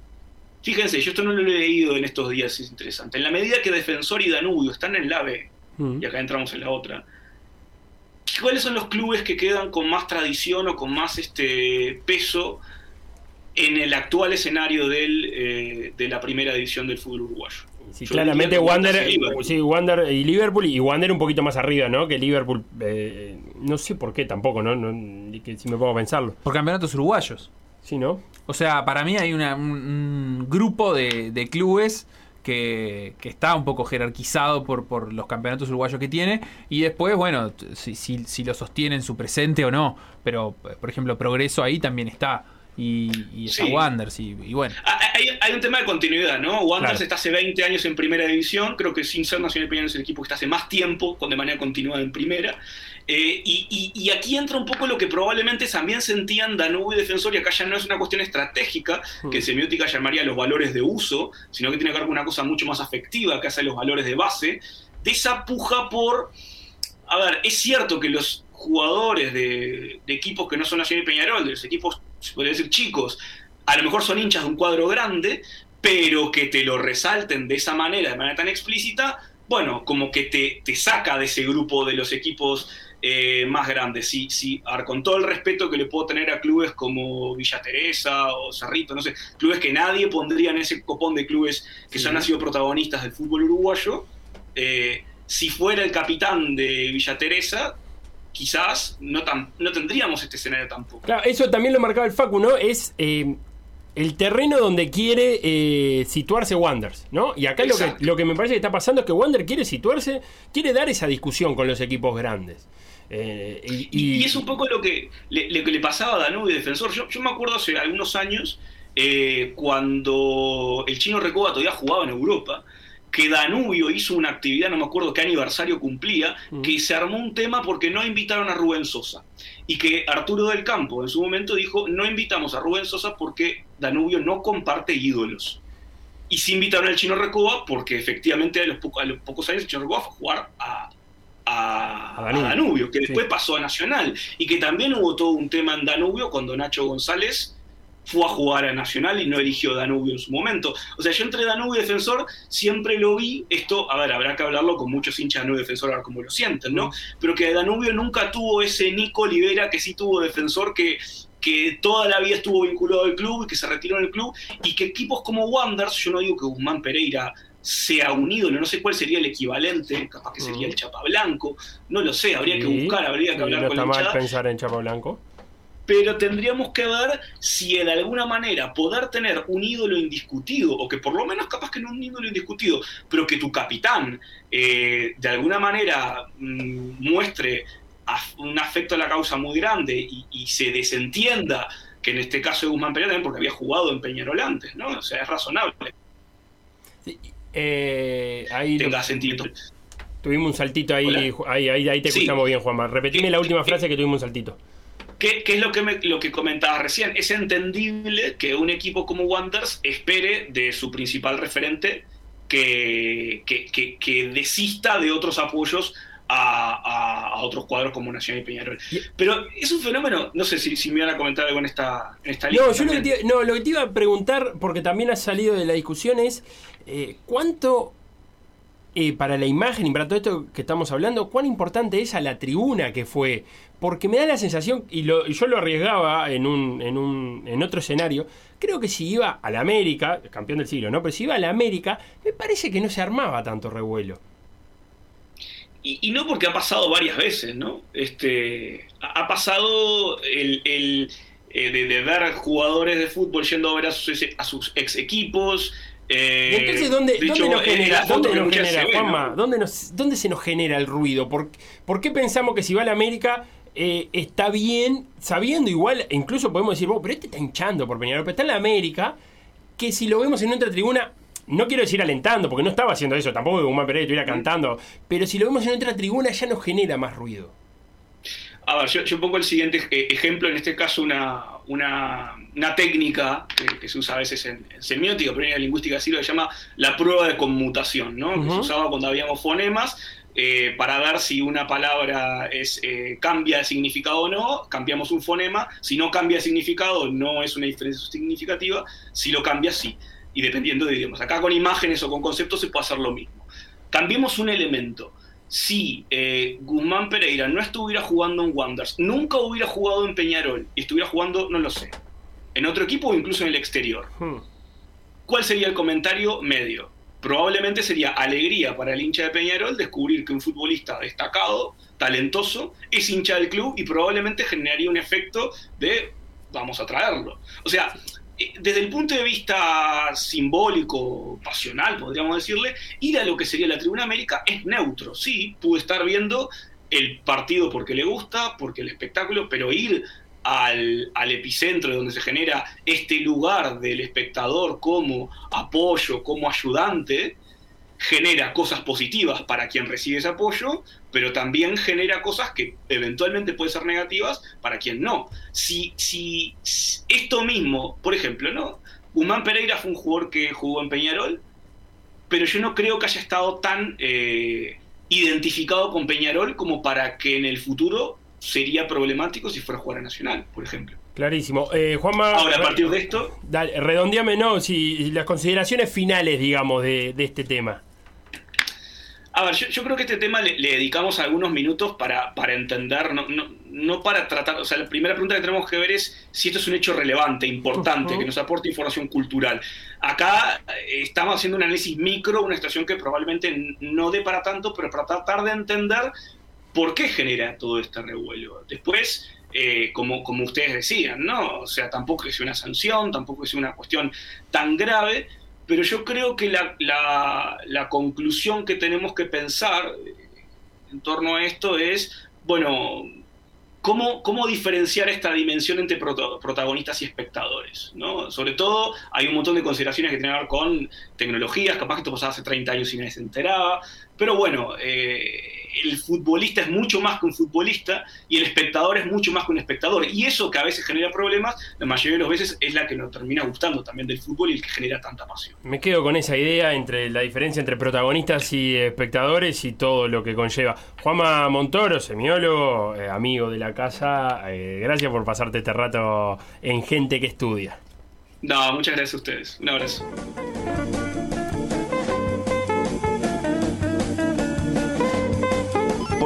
fíjense, yo esto no lo he leído en estos días, es interesante. En la medida que Defensor y Danubio están en la B, y acá entramos en la otra, ¿cuáles son los clubes que quedan con más tradición o con más este peso en el actual escenario del, eh, de la primera división del fútbol uruguayo? Sí, Yo claramente Wander, Liverpool. sí, Wander y Liverpool y Wander un poquito más arriba, ¿no? Que Liverpool, eh, no sé por qué tampoco, ¿no? no que si me puedo pensarlo. Por campeonatos uruguayos. Sí, ¿no? O sea, para mí hay una- un, un grupo de, de clubes que, que está un poco jerarquizado por, por los campeonatos uruguayos que tiene. Y después, bueno, si, si, si lo sostienen su presente o no. Pero, por ejemplo, Progreso ahí también está. Y, y está Sí. Wanderers. Y, y bueno. Ah, Hay, hay un tema de continuidad, ¿no? Wanderers Claro. está hace 20 años en primera división, creo que sin ser Nacional Peñarol es el equipo que está hace más tiempo, con de manera continuada en primera. Eh, y, y- y aquí entra un poco lo que probablemente también sentían Danubio y Defensor, y acá ya no es una cuestión estratégica, que en semiótica llamaría los valores de uso, sino que tiene que ver con una cosa mucho más afectiva, que hace los valores de base, de esa puja por... A ver, es cierto que los jugadores de, de equipos que no son Nacional y Peñarol, de los equipos, se podría decir chicos, a lo mejor son hinchas de un cuadro grande, pero que te lo resalten de esa manera, de manera tan explícita, bueno, como que te, te saca de ese grupo de los equipos eh, más grandes. Sí, sí, a ver, con todo el respeto que le puedo tener a clubes como Villa Teresa o Cerrito, no sé, clubes que nadie pondría en ese copón de clubes que Sí. son han sido protagonistas del fútbol uruguayo, eh, si fuera el capitán de Villa Teresa, quizás no, tan, no tendríamos este escenario tampoco. Claro, eso también lo marcaba el Facu, ¿no? Es eh, el terreno donde quiere eh, situarse Wanders, ¿no? Y acá lo que, lo que me parece que está pasando es que Wander quiere situarse, quiere dar esa discusión con los equipos grandes. Eh, y, Y, y- y es un poco lo que le, lo que le pasaba a Danubio Defensor. Yo, yo me acuerdo hace algunos años, eh, cuando el chino Recoba todavía jugaba en Europa, que Danubio hizo una actividad, no me acuerdo qué aniversario cumplía, que se armó un tema porque no invitaron a Rubén Sosa. Y que Arturo del Campo en su momento dijo, no invitamos a Rubén Sosa porque Danubio no comparte ídolos. Y sí invitaron al Chino Recoba porque efectivamente a los, poco- a los pocos años el Chino Recoba fue a jugar a, a- A Danubio. a Danubio, que Sí. después pasó a Nacional. Y que también hubo todo un tema en Danubio cuando Nacho González fue a jugar a Nacional y no eligió Danubio en su momento. O sea, yo entre Danubio y Defensor siempre lo vi, esto, a ver, habrá que hablarlo con muchos hinchas de Danubio y Defensor a ver cómo lo sienten, ¿no? Pero que Danubio nunca tuvo ese Nico Olivera que sí tuvo Defensor, que, que toda la vida estuvo vinculado al club y que se retiró en el club, y que equipos como Wanderers, yo no digo que Guzmán Pereira sea un ídolo, no sé cuál sería el equivalente, capaz que sería el Chapa Blanco, no lo sé, habría que buscar, habría que hablar no con la está mal hinchada pensar en Chapa Blanco. Pero tendríamos que ver si de alguna manera poder tener un ídolo indiscutido, o que por lo menos capaz que no un ídolo indiscutido, pero que tu capitán eh, de alguna manera mm, muestre un afecto a la causa muy grande y, y se desentienda, que en este caso de Guzmán Pereira también porque había jugado en Peñarol antes, ¿no? O sea, es razonable. Eh, ahí Tenga lo- sentido. Tuvimos un saltito ahí, ahí, ahí, ahí te Sí. escuchamos bien, Juanma. Repetime la última frase que tuvimos un saltito. ¿Qué, qué es lo que, me- lo que comentaba recién? Es entendible que un equipo como Wanderers espere de su principal referente que, que, que- que desista de otros apoyos a, a- a otros cuadros como Nacional y Peñarol. Pero es un fenómeno, no sé si, si me van a comentar algo en esta, en esta lista. No, yo lo te, no, lo que te iba a preguntar, porque también ha salido de la discusión, es eh, cuánto eh, para la imagen y para todo esto que estamos hablando, cuán importante es a la tribuna que fue. Porque me da la sensación, y, lo- y yo lo arriesgaba en, un, en, un, en otro escenario, creo que si iba a la América, campeón del siglo, ¿no? Pero si iba a la América, me parece que no se armaba tanto revuelo. Y, no porque ha pasado varias veces, ¿no? Este, ha ha pasado el, el, eh, de, de ver jugadores de fútbol yendo a ver a sus, a sus ex equipos. Eh, Y entonces, ¿dónde, de dónde hecho, nos eh, genera, dónde nos genera, ve, ¿no? Juanma? ¿Dónde, nos- dónde se nos genera el ruido? ¿Por, por qué pensamos que si va a la América eh, está bien, sabiendo igual, incluso podemos decir, "Vos, pero este está hinchando por Peñarol, pero está en la América, que si lo vemos en otra tribuna, no quiero decir alentando, porque no estaba haciendo eso, tampoco que Guzmán Pereira estuviera cantando, pero si lo vemos en otra tribuna ya nos genera más ruido. A ver, yo, yo pongo el siguiente eh, ejemplo, en este caso una, una, una técnica que, que se usa a veces en, en semiótica, pero en la lingüística sí lo llama la prueba de conmutación, ¿no? Que se usaba cuando habíamos fonemas eh, para ver si una palabra es, eh, cambia de significado o no, cambiamos un fonema, si no cambia de significado no es una diferencia significativa, si lo cambia sí, y dependiendo de idiomas. Acá con imágenes o con conceptos se puede hacer lo mismo. Cambiemos un elemento. Si eh, Guzmán Pereira no estuviera jugando en Wanderers, nunca hubiera jugado en Peñarol y estuviera jugando, no lo sé, en otro equipo o incluso en el exterior, ¿cuál sería el comentario medio? Probablemente sería alegría para el hincha de Peñarol descubrir que un futbolista destacado, talentoso, es hincha del club y probablemente generaría un efecto de vamos a traerlo. O sea, desde el punto de vista simbólico, pasional, podríamos decirle, ir a lo que sería la Tribuna América es neutro. Sí, pude estar viendo el partido porque le gusta, porque el espectáculo, pero ir al, al epicentro donde se genera este lugar del espectador como apoyo, como ayudante, genera cosas positivas para quien recibe ese apoyo, pero también genera cosas que eventualmente pueden ser negativas para quien no. Si, si, esto mismo, por ejemplo, ¿no? Guzmán Pereira fue un jugador que jugó en Peñarol, pero yo no creo que haya estado tan eh, identificado con Peñarol como para que en el futuro sería problemático si fuera a jugar a Nacional, por ejemplo. Clarísimo. Eh, Juanma. Ahora, a partir de esto. Dale, redondeame, no, si las consideraciones finales, digamos, de, de este tema. A ver, yo, yo creo que este tema le, le dedicamos algunos minutos para, para entender, no, no, no para tratar, o sea, la primera pregunta que tenemos que ver es si esto es un hecho relevante, importante, que nos aporte información cultural. Acá eh, estamos haciendo un análisis micro, una situación que probablemente no dé para tanto, pero para tratar de entender por qué genera todo este revuelo. Después, eh, como, como ustedes decían, ¿no? O sea, tampoco es una sanción, tampoco es una cuestión tan grave, pero yo creo que la, conclusión que tenemos que pensar eh, en torno a esto es, bueno, cómo, diferenciar esta dimensión entre protagonistas y espectadores. ¿no? Sobre todo, hay un montón de consideraciones que tienen que ver con tecnologías, capaz que esto pasaba hace 30 años y nadie se enteraba, pero bueno, eh, el futbolista es mucho más que un futbolista y el espectador es mucho más que un espectador. Y eso que a veces genera problemas, la mayoría de las veces es la que nos termina gustando también del fútbol y el que genera tanta pasión. Me quedo con esa idea entre la diferencia entre protagonistas y espectadores y todo lo que conlleva. Juanma Montoro, semiólogo, eh, amigo de la casa, eh, gracias por pasarte este rato en Gente que Estudia. No, muchas gracias a ustedes. Un abrazo.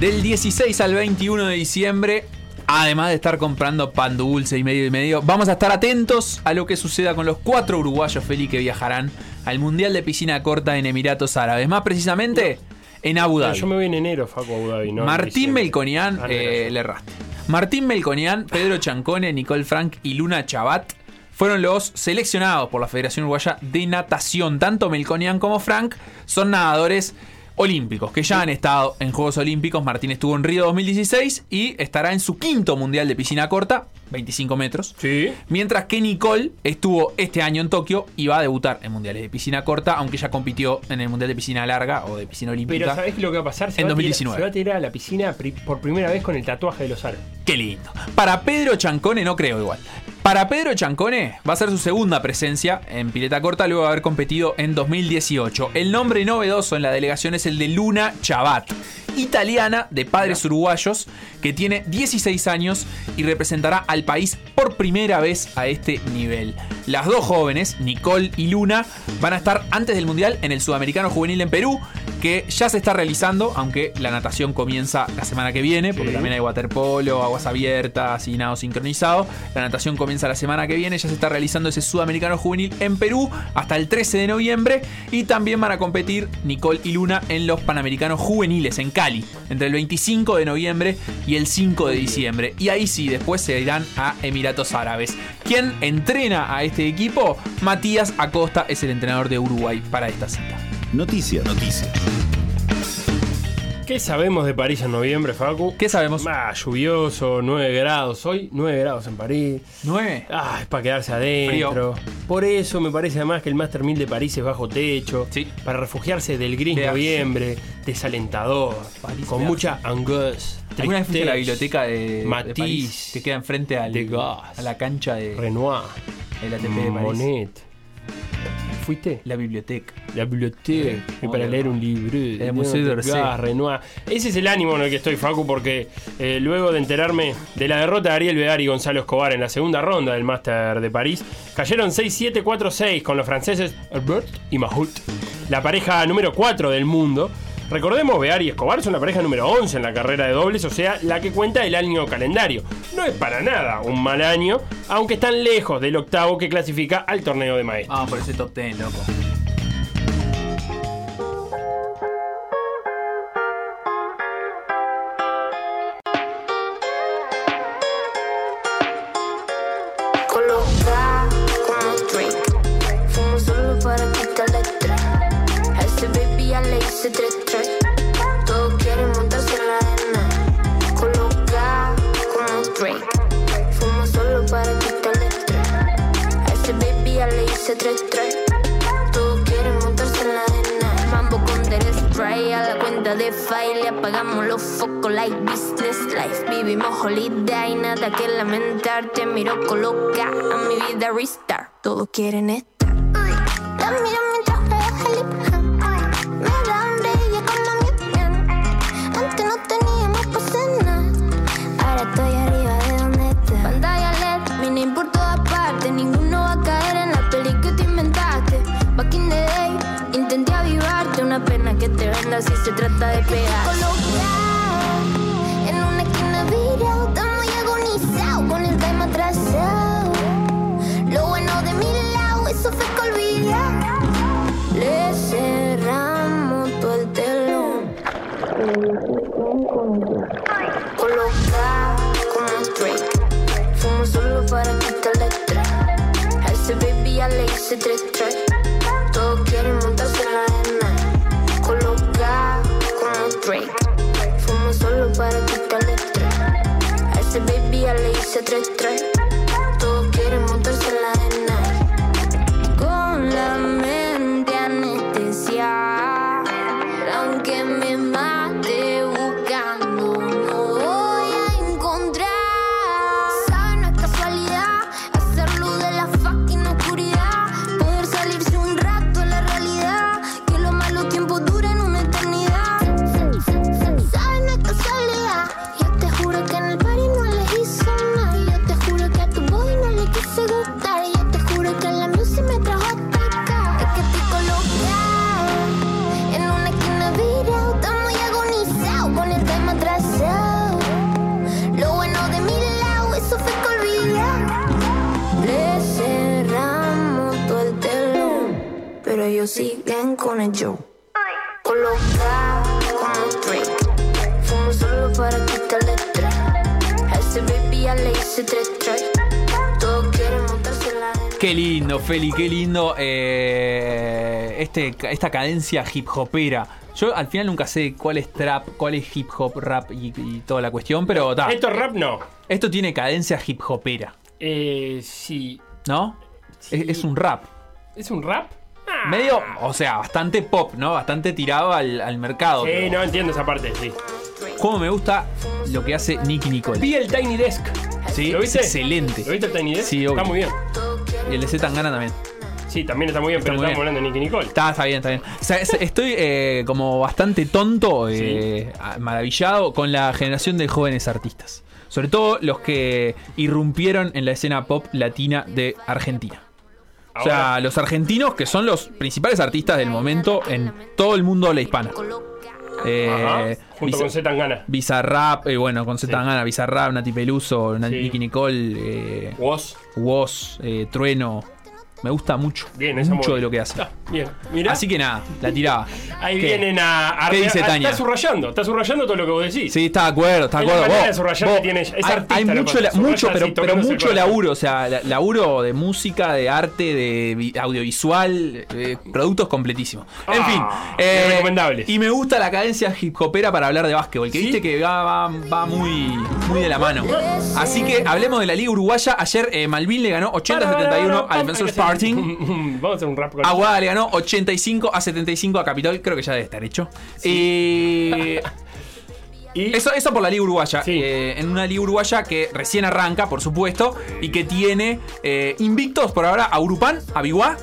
Del 16 al 21 de diciembre, además de estar comprando pan dulce y medio y medio, vamos a estar atentos a lo que suceda con los cuatro uruguayos Feli que viajarán al Mundial de Piscina Corta en Emiratos Árabes. Más precisamente, en Abu Dhabi. Yo me voy en enero, Facu Abu Dhabi. ¿no? Martín. Melconian, Ah, eh, le erraste. Martín Melconian, Pedro Chancone, Nicole Frank y Luna Chabat fueron los seleccionados por la Federación Uruguaya de Natación. Tanto Melconian como Frank son nadadores olímpicos que ya han estado en Juegos Olímpicos. Martín estuvo en Río 2016 y estará en su quinto mundial de piscina corta, 25 metros. Mientras que Nicole estuvo este año en Tokio y va a debutar en mundiales de piscina corta, aunque ya compitió en el mundial de piscina larga o de piscina olímpica. Pero ¿sabés lo que va a pasar? Se en va a tirar- 2019. se va a tirar a la piscina por primera vez con el tatuaje de los aros. Qué lindo. Para Pedro Chancone no creo igual. Para Pedro Chancone va a ser su segunda presencia en pileta corta luego de haber competido en 2018. El nombre novedoso en la delegación es el de Luna Chabat, italiana de padres uruguayos que tiene 16 años y representará al país por primera vez a este nivel. Las dos jóvenes, Nicole y Luna, van a estar antes del Mundial en el Sudamericano Juvenil en Perú, que ya se está realizando, aunque la natación comienza la semana que viene, porque Sí. también hay waterpolo, aguas abiertas y nado sincronizado. La natación comienza la semana que viene, ya se está realizando ese Sudamericano Juvenil en Perú hasta el 13 de noviembre y también van a competir Nicole y Luna en los Panamericanos Juveniles en Cali, entre el 25 de noviembre y el 5 de diciembre. Y ahí sí, después se irán a Emiratos Árabes. ¿Quién entrena a este equipo? Matías Acosta es el entrenador de Uruguay para esta cita. Noticias. Noticias. ¿Qué sabemos de París en noviembre, Facu? ¿Qué sabemos? Ah, lluvioso, 9 grados. Hoy 9 grados en París. ¿9? Ah, es para quedarse adentro. Por eso me parece además que el Master 1000 de París es bajo techo. Para refugiarse del gris noviembre. Desalentador. con veas. mucha angustia. ¿Alguna vez fuiste a la biblioteca de, de Matisse, París que queda enfrente al, a la cancha de Renoir, el ATP de París? Monet. ¿Fuiste? La biblioteca. La biblioteca. y para leer un libro. El Museo d'Orsay. Degas, Renoir. Ese es el ánimo en el que estoy, Facu, porque eh, luego de enterarme de la derrota de Ariel Vedar y Gonzalo Escobar en la segunda ronda del Master de París, cayeron 6-7, 4-6 con los franceses Herbert y Mahut, la pareja número 4 del mundo. Recordemos, Bear y Escobar son la pareja número 11 en la carrera de dobles, o sea, la que cuenta el año calendario. No es para nada un mal año, aunque están lejos del octavo que clasifica al torneo de maestros. Vamos por ese top 10, loco. Le hice tres tres. Todos quieren montarse en la arena. Coloca como Drake. Fumo solo para quitarle estrés. A ese baby ya le hice tres tres. Todos quieren montarse en la arena. Mambo con del spray a la cuenta de file. Apagamos los focos like business life. Vivimos holiday, nada que lamentar. Te miro coloca a mi vida restart. Todos quieren estar. La si se trata de pegar. Colocado en una esquina virado, está muy agonizado con el tema atrasado. Lo bueno de mi lado, eso fue que olvidado. Le cerramos todo el telón. Colocado como un Drake. Fumo solo para quitar la estrella. A ese baby ya le hice tres ya le hice tres track. Este, esta cadencia hip hopera. Yo al final nunca sé cuál es trap, cuál es hip hop, rap y, y toda la cuestión, pero ta. Esto es rap, no. Esto tiene cadencia hip hopera, Eh, sí. ¿no? Es, es un rap. ¿Es un rap? Medio, o sea, bastante pop, ¿no? Bastante tirado al, al mercado. Sí, pero no entiendo esa parte, sí. Cómo me gusta lo que hace Nicky Nicole. Vi el Tiny Desk. Sí, ¿Lo viste? es excelente. ¿Lo viste el Tiny Desk? Sí, obvio. Está muy bien. Y el de Z Tangana también. Sí, también está muy bien, pero muy estamos hablando de Nicky Nicole. Está, está bien, está bien. O sea, es- estoy eh, como bastante tonto, eh, maravillado con la generación de jóvenes artistas. Sobre todo los que irrumpieron en la escena pop latina de Argentina. O sea, los argentinos que son los principales artistas del momento en todo el mundo habla hispana. Eh, Ajá, junto con Z Tangana. Bizarrap, eh, bueno, con Z Tangana, Bizarrap, Nati Peluso, Sí. Nicki Nicole, eh, Woz. Woz, Trueno. Me gusta mucho, Bien, mucho de lo que hace. Ah, Bien, mira. Así que nada, la tiraba. Ahí ¿Qué? vienen a, a ¿Qué dice a- Tania? Está subrayando, está subrayando todo lo que vos decís. Sí, está de acuerdo, está de la acuerdo. Vos- de vos- que tiene ella. Es hay, artista hay la mucho, la- mucho, así, pero, mucho laburo, o sea, la- laburo de música, de arte, de vi- audiovisual, eh, productos completísimos. En Ah, fin, eh, recomendables. y me gusta la cadencia hip hopera para hablar de básquetbol, que viste que va, va- va muy, muy de la mano. Así que hablemos de la liga uruguaya. Ayer eh, Malvin le ganó 80-71 al Defensor Sporting. Vamos a hacer un rap con Aguada le ganó 85 a 75 a Capitol. Creo que ya debe estar hecho. Eh, Eso, eso por la Liga Uruguaya. Eh, en una Liga Uruguaya que recién arranca, por supuesto, y que tiene eh, invictos por ahora a Urupán, a Biguá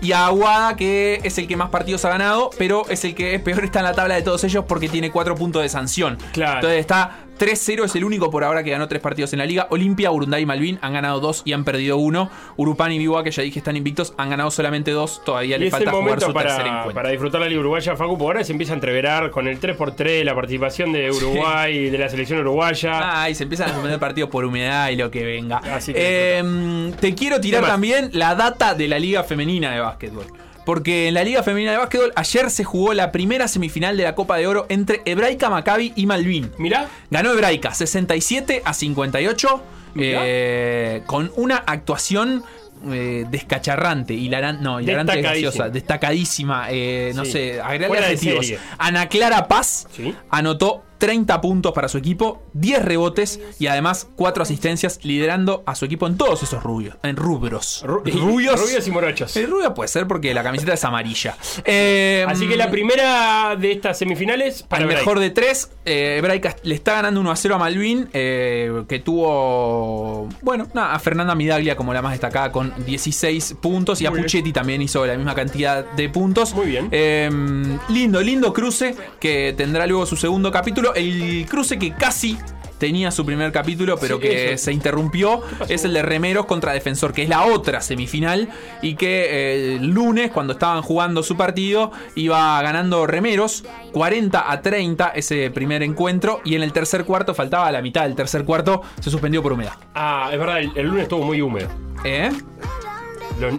y a Aguada, que es el que más partidos ha ganado, pero es el que peor está en la tabla de todos ellos porque tiene 4 puntos de sanción. Claro. Entonces está 3-0, es el único por ahora que ganó 3 partidos en la liga. Olimpia, Urunday y Malvin han ganado 2 y han perdido 1. Urupán y Biguá, que ya dije están invictos, han ganado solamente 2. Todavía le falta jugar su tercer para, encuentro. para disfrutar la Liga Uruguaya, Facu, porque ahora se empieza a entreverar con el 3x3, la participación de Uruguay de la selección uruguaya. Ah, y se empiezan a suspender partidos por humedad y lo que venga. Así que Eh, te quiero tirar también la data de la Liga Femenina de Básquetbol. Porque en la Liga Femenina de Básquetbol ayer se jugó la primera semifinal de la Copa de Oro entre Hebraica Maccabi y Malvin. Mirá. Ganó Hebraica 67 a 58 Mirá. eh, con una actuación eh, descacharrante, hilarante, no, hilarante graciosa, destacadísima, eh, no Sí. sé, agregarle de adjetivos. Ana Clara Paz anotó 30 puntos para su equipo, 10 rebotes y además 4 asistencias, liderando a su equipo en todos esos rubios, en rubros. rubios. Rubios y morochos. El rubio puede ser porque la camiseta es amarilla. Eh, Así que la primera de estas semifinales para Hebraica. mejor de tres, eh, le está ganando 1 a 0 a Malvin, eh, que tuvo, bueno, nada, a Fernanda Midaglia como la más destacada con 16 puntos y a bien. Puchetti también hizo la misma cantidad de puntos. Muy bien. lindo, lindo cruce que tendrá luego su segundo capítulo. El cruce que casi tenía su primer capítulo, pero Sí, que eso. se interrumpió, es el de Remeros contra Defensor, que es la otra semifinal, y que eh, el lunes, cuando estaban jugando su partido, iba ganando Remeros 40 a 30 ese primer encuentro, y en el tercer cuarto, faltaba la mitad del tercer cuarto, se suspendió por humedad. Ah, es verdad, el, el lunes estuvo muy húmedo. ¿Eh?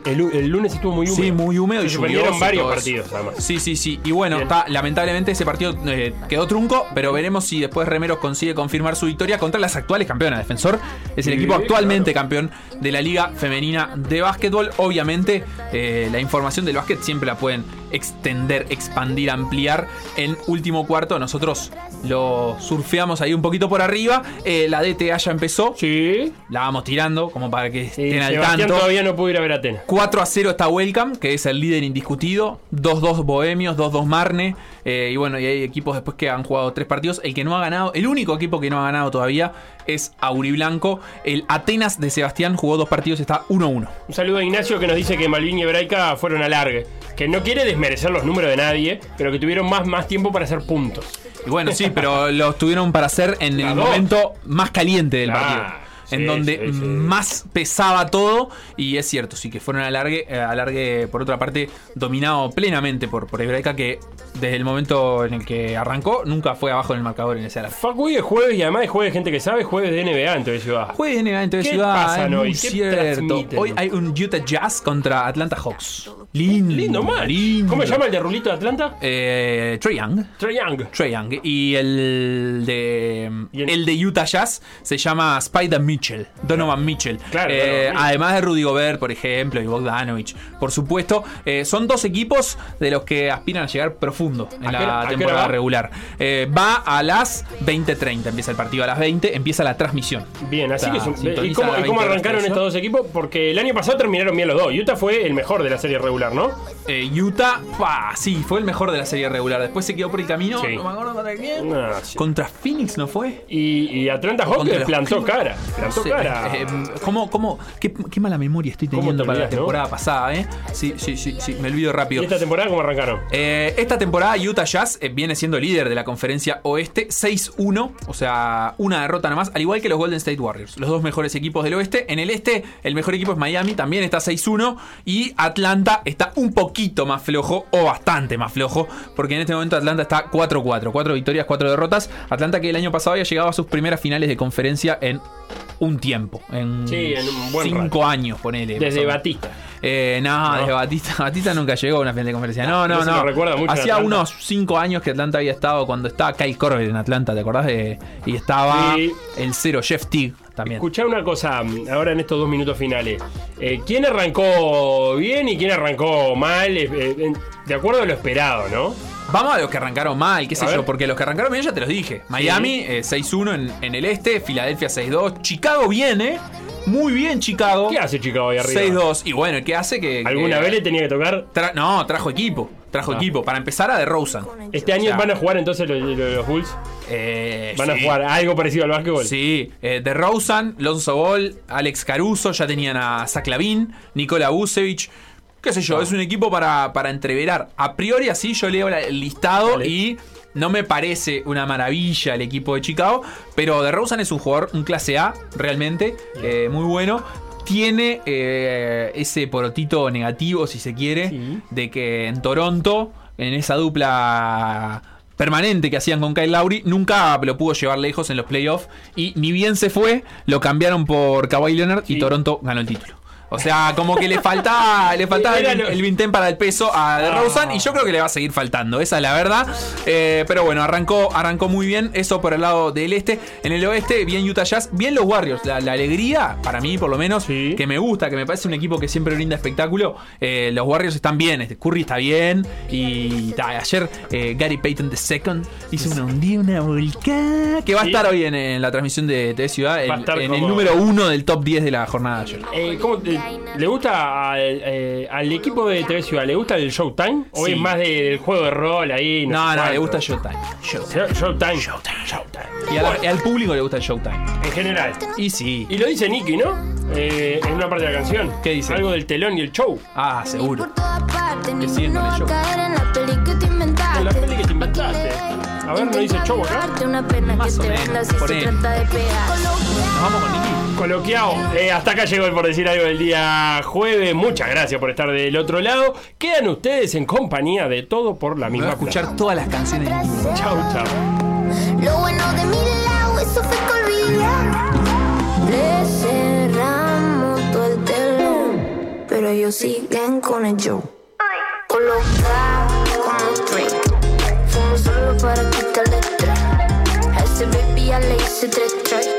El, el lunes estuvo muy húmedo. Sí, muy húmedo y Se suspendieron y varios partidos, además. Sí, sí, sí. Y bueno, lamentablemente ese partido eh, quedó trunco, pero veremos si después Remeros consigue confirmar su victoria contra las actuales campeonas. Defensor es el Sí, equipo actualmente campeón de la Liga Femenina de Básquetbol. Obviamente, eh, la información del básquet siempre la pueden extender, expandir, ampliar en último cuarto. Nosotros lo surfeamos ahí un poquito por arriba. Eh, la DTA ya empezó. Sí. La vamos tirando como para que Sí, estén al Sebastián tanto. todavía no pudo ir a ver a Atenas. 4 a 0 está Welcome, que es el líder indiscutido. 2-2 Bohemios, 2-2 Marne. eh, y bueno, y hay equipos después que han jugado tres partidos. El que no ha ganado, el único equipo que no ha ganado todavía es Auriblanco. El Atenas de Sebastián jugó dos partidos, está 1-1. Un saludo a Ignacio que nos dice que Malvin y Hebraica fueron a largue. Que no quiere desmerecer los números de nadie, pero que tuvieron más, más tiempo para hacer puntos. Y bueno, sí, pero los tuvieron para hacer en el momento más caliente del Claro, partido. En donde sí, sí. más pesaba todo. Y es cierto, sí que fueron a largue, eh, a largue por otra parte, dominado plenamente por, por Hebraica, que desde el momento en el que arrancó, nunca fue abajo en el marcador en ese alargue. Facu hoy es jueves y además es jueves de gente que sabe, jueves de NBA en TV Ciudad. Jueves de NBA en TV ¿Qué Ciudad, pasan es hoy? ¿Qué cierto. Hoy hay un Utah Jazz contra Atlanta Hawks. Lindo, Lindo lindo. ¿Cómo se llama el de Rulito de Atlanta? Eh, Trae Young. Trae Young. Trae Young. Y el de el de Utah Jazz se llama Spider Mitchell, Donovan Mitchell. Claro, Eh, Donovan Mitchell. además de Rudy Gobert, por ejemplo, y Bogdanovich, por supuesto. Eh, son dos equipos de los que aspiran a llegar profundo en ¿A qué hora- a la qué temporada regular. Eh, va a las 20.30, empieza el partido a las 20, empieza la transmisión. Bien, así O sea, que es un- ¿Y cómo, a las y cómo 20 arrancaron estos dos equipos? Porque el año pasado terminaron bien los dos. Utah fue el mejor de la serie regular, ¿no? Utah, sí, fue el mejor de la serie regular. Después se quedó por el camino. Sí. No me acuerdo contra quién. Sí. Contra Phoenix, ¿no fue? Y, y Atlanta Hawks plantó cara. No sé, eh, eh, ¿cómo, cómo, qué, qué mala memoria estoy ¿Cómo teniendo te para la no? temporada pasada, ¿eh? Sí, sí, sí, sí, me olvido ¿Y rápido. esta temporada cómo arrancaron? Eh, esta temporada Utah Jazz eh, viene siendo líder de la conferencia oeste 6-1, o sea, una derrota nada más, al igual que los Golden State Warriors, los dos mejores equipos del oeste. En el este, el mejor equipo es Miami, también está 6-1, y Atlanta está un poquito más flojo, o bastante más flojo, porque en este momento Atlanta está 4-4, 4 victorias, 4 derrotas. Atlanta que el año pasado había llegado a sus primeras finales de conferencia en un tiempo, en Sí, en un buen 5 rato. años, ponele. Desde. Batista. Eh, no, desde Batista, Batista nunca llegó a una final de conferencia. No, no, no. recuerda mucho Hacía unos 5 años que Atlanta había estado cuando estaba Kyle Korver en Atlanta, ¿te acordás? De, y estaba Sí. el cero, Jeff Teague también. Escuchá una cosa ahora en estos dos minutos finales. Eh, ¿Quién arrancó bien y quién arrancó mal? Eh, eh, de acuerdo a lo esperado, ¿no? Vamos a los que arrancaron mal, qué sé A yo, ver. porque los que arrancaron bien ya te los dije. Miami eh, 6-1 en, en el este, Filadelfia 6-2, Chicago viene, muy bien Chicago. ¿Qué hace Chicago ahí arriba? 6-2. Y bueno, ¿qué hace? Que, ¿Alguna que- vez le tenía que tocar? tra- no, trajo equipo. Trajo Ah. equipo. Para empezar a DeRozan. ¿Este año O sea, van a jugar entonces los, los- los Bulls? Eh, ¿Van a jugar algo parecido al básquetbol? Sí, eh, de Rosen, Lonzo Ball, Alex Caruso, ya tenían a Zach Lavin, Nikola Vucevic. Qué sé yo, es un equipo para, para entreverar. A priori, así yo leo el listado y no me parece una maravilla el equipo de Chicago. Pero de Rosen es un jugador, un clase A, realmente, eh, muy bueno. Tiene eh, ese porotito negativo, si se quiere, de que en Toronto, en esa dupla permanente que hacían con Kyle Lowry, nunca lo pudo llevar lejos en los playoffs. Y ni bien se fue, lo cambiaron por Kawhi Leonard y Toronto ganó el título. O sea, como que le faltaba, le faltaba el, el vintén para el peso a DeRozan y yo creo que le va a seguir faltando, esa es la verdad. Eh, pero bueno, arrancó, arrancó muy bien, eso por el lado del este. En el oeste, bien Utah Jazz, bien los Warriors. La, la alegría, para mí por lo menos, que me gusta, que me parece un equipo que siempre brinda espectáculo. Eh, los Warriors están bien, este, Curry está bien. Y ta, ayer eh, Gary Payton II hizo una hundida, una volcada. Que va a estar hoy en, en la transmisión de TV Ciudad, el- en el número uno del top 10 de la jornada de ayer. Eh, ¿cómo te- ¿Le gusta al, eh, al equipo de TV Ciudad? ¿Le gusta el Showtime? ¿O Sí. es más de- del juego de rol ahí? No, sé no, le gusta Showtime. Showtime. Showtime. Y a la- y al público le gusta el Showtime. En general. Y sí. Y lo dice Nicky, ¿no? Eh, en una parte de la canción. ¿Qué dice? Algo del telón y el show. Ah, seguro. Que siguen con el show. caer en la peli que te inventaste. En la peli que te inventaste. A ver, ¿no dice show acá? Más o menos. Nos vamos con Nicky. Coloquiao. Eh, hasta acá llegó el por decir algo del día día jueves. Muchas gracias por estar del otro lado. Quedan ustedes en compañía de todo por la misma. Voy a escuchar plaza. todas las canciones. Chau, chau. Lo bueno de mi lado, eso fue con Le cerramos todo el telón, pero ellos siguen con el show. Colocado como Drake, fumo solo para quitarle track. A ese baby ya le hice tres tracks.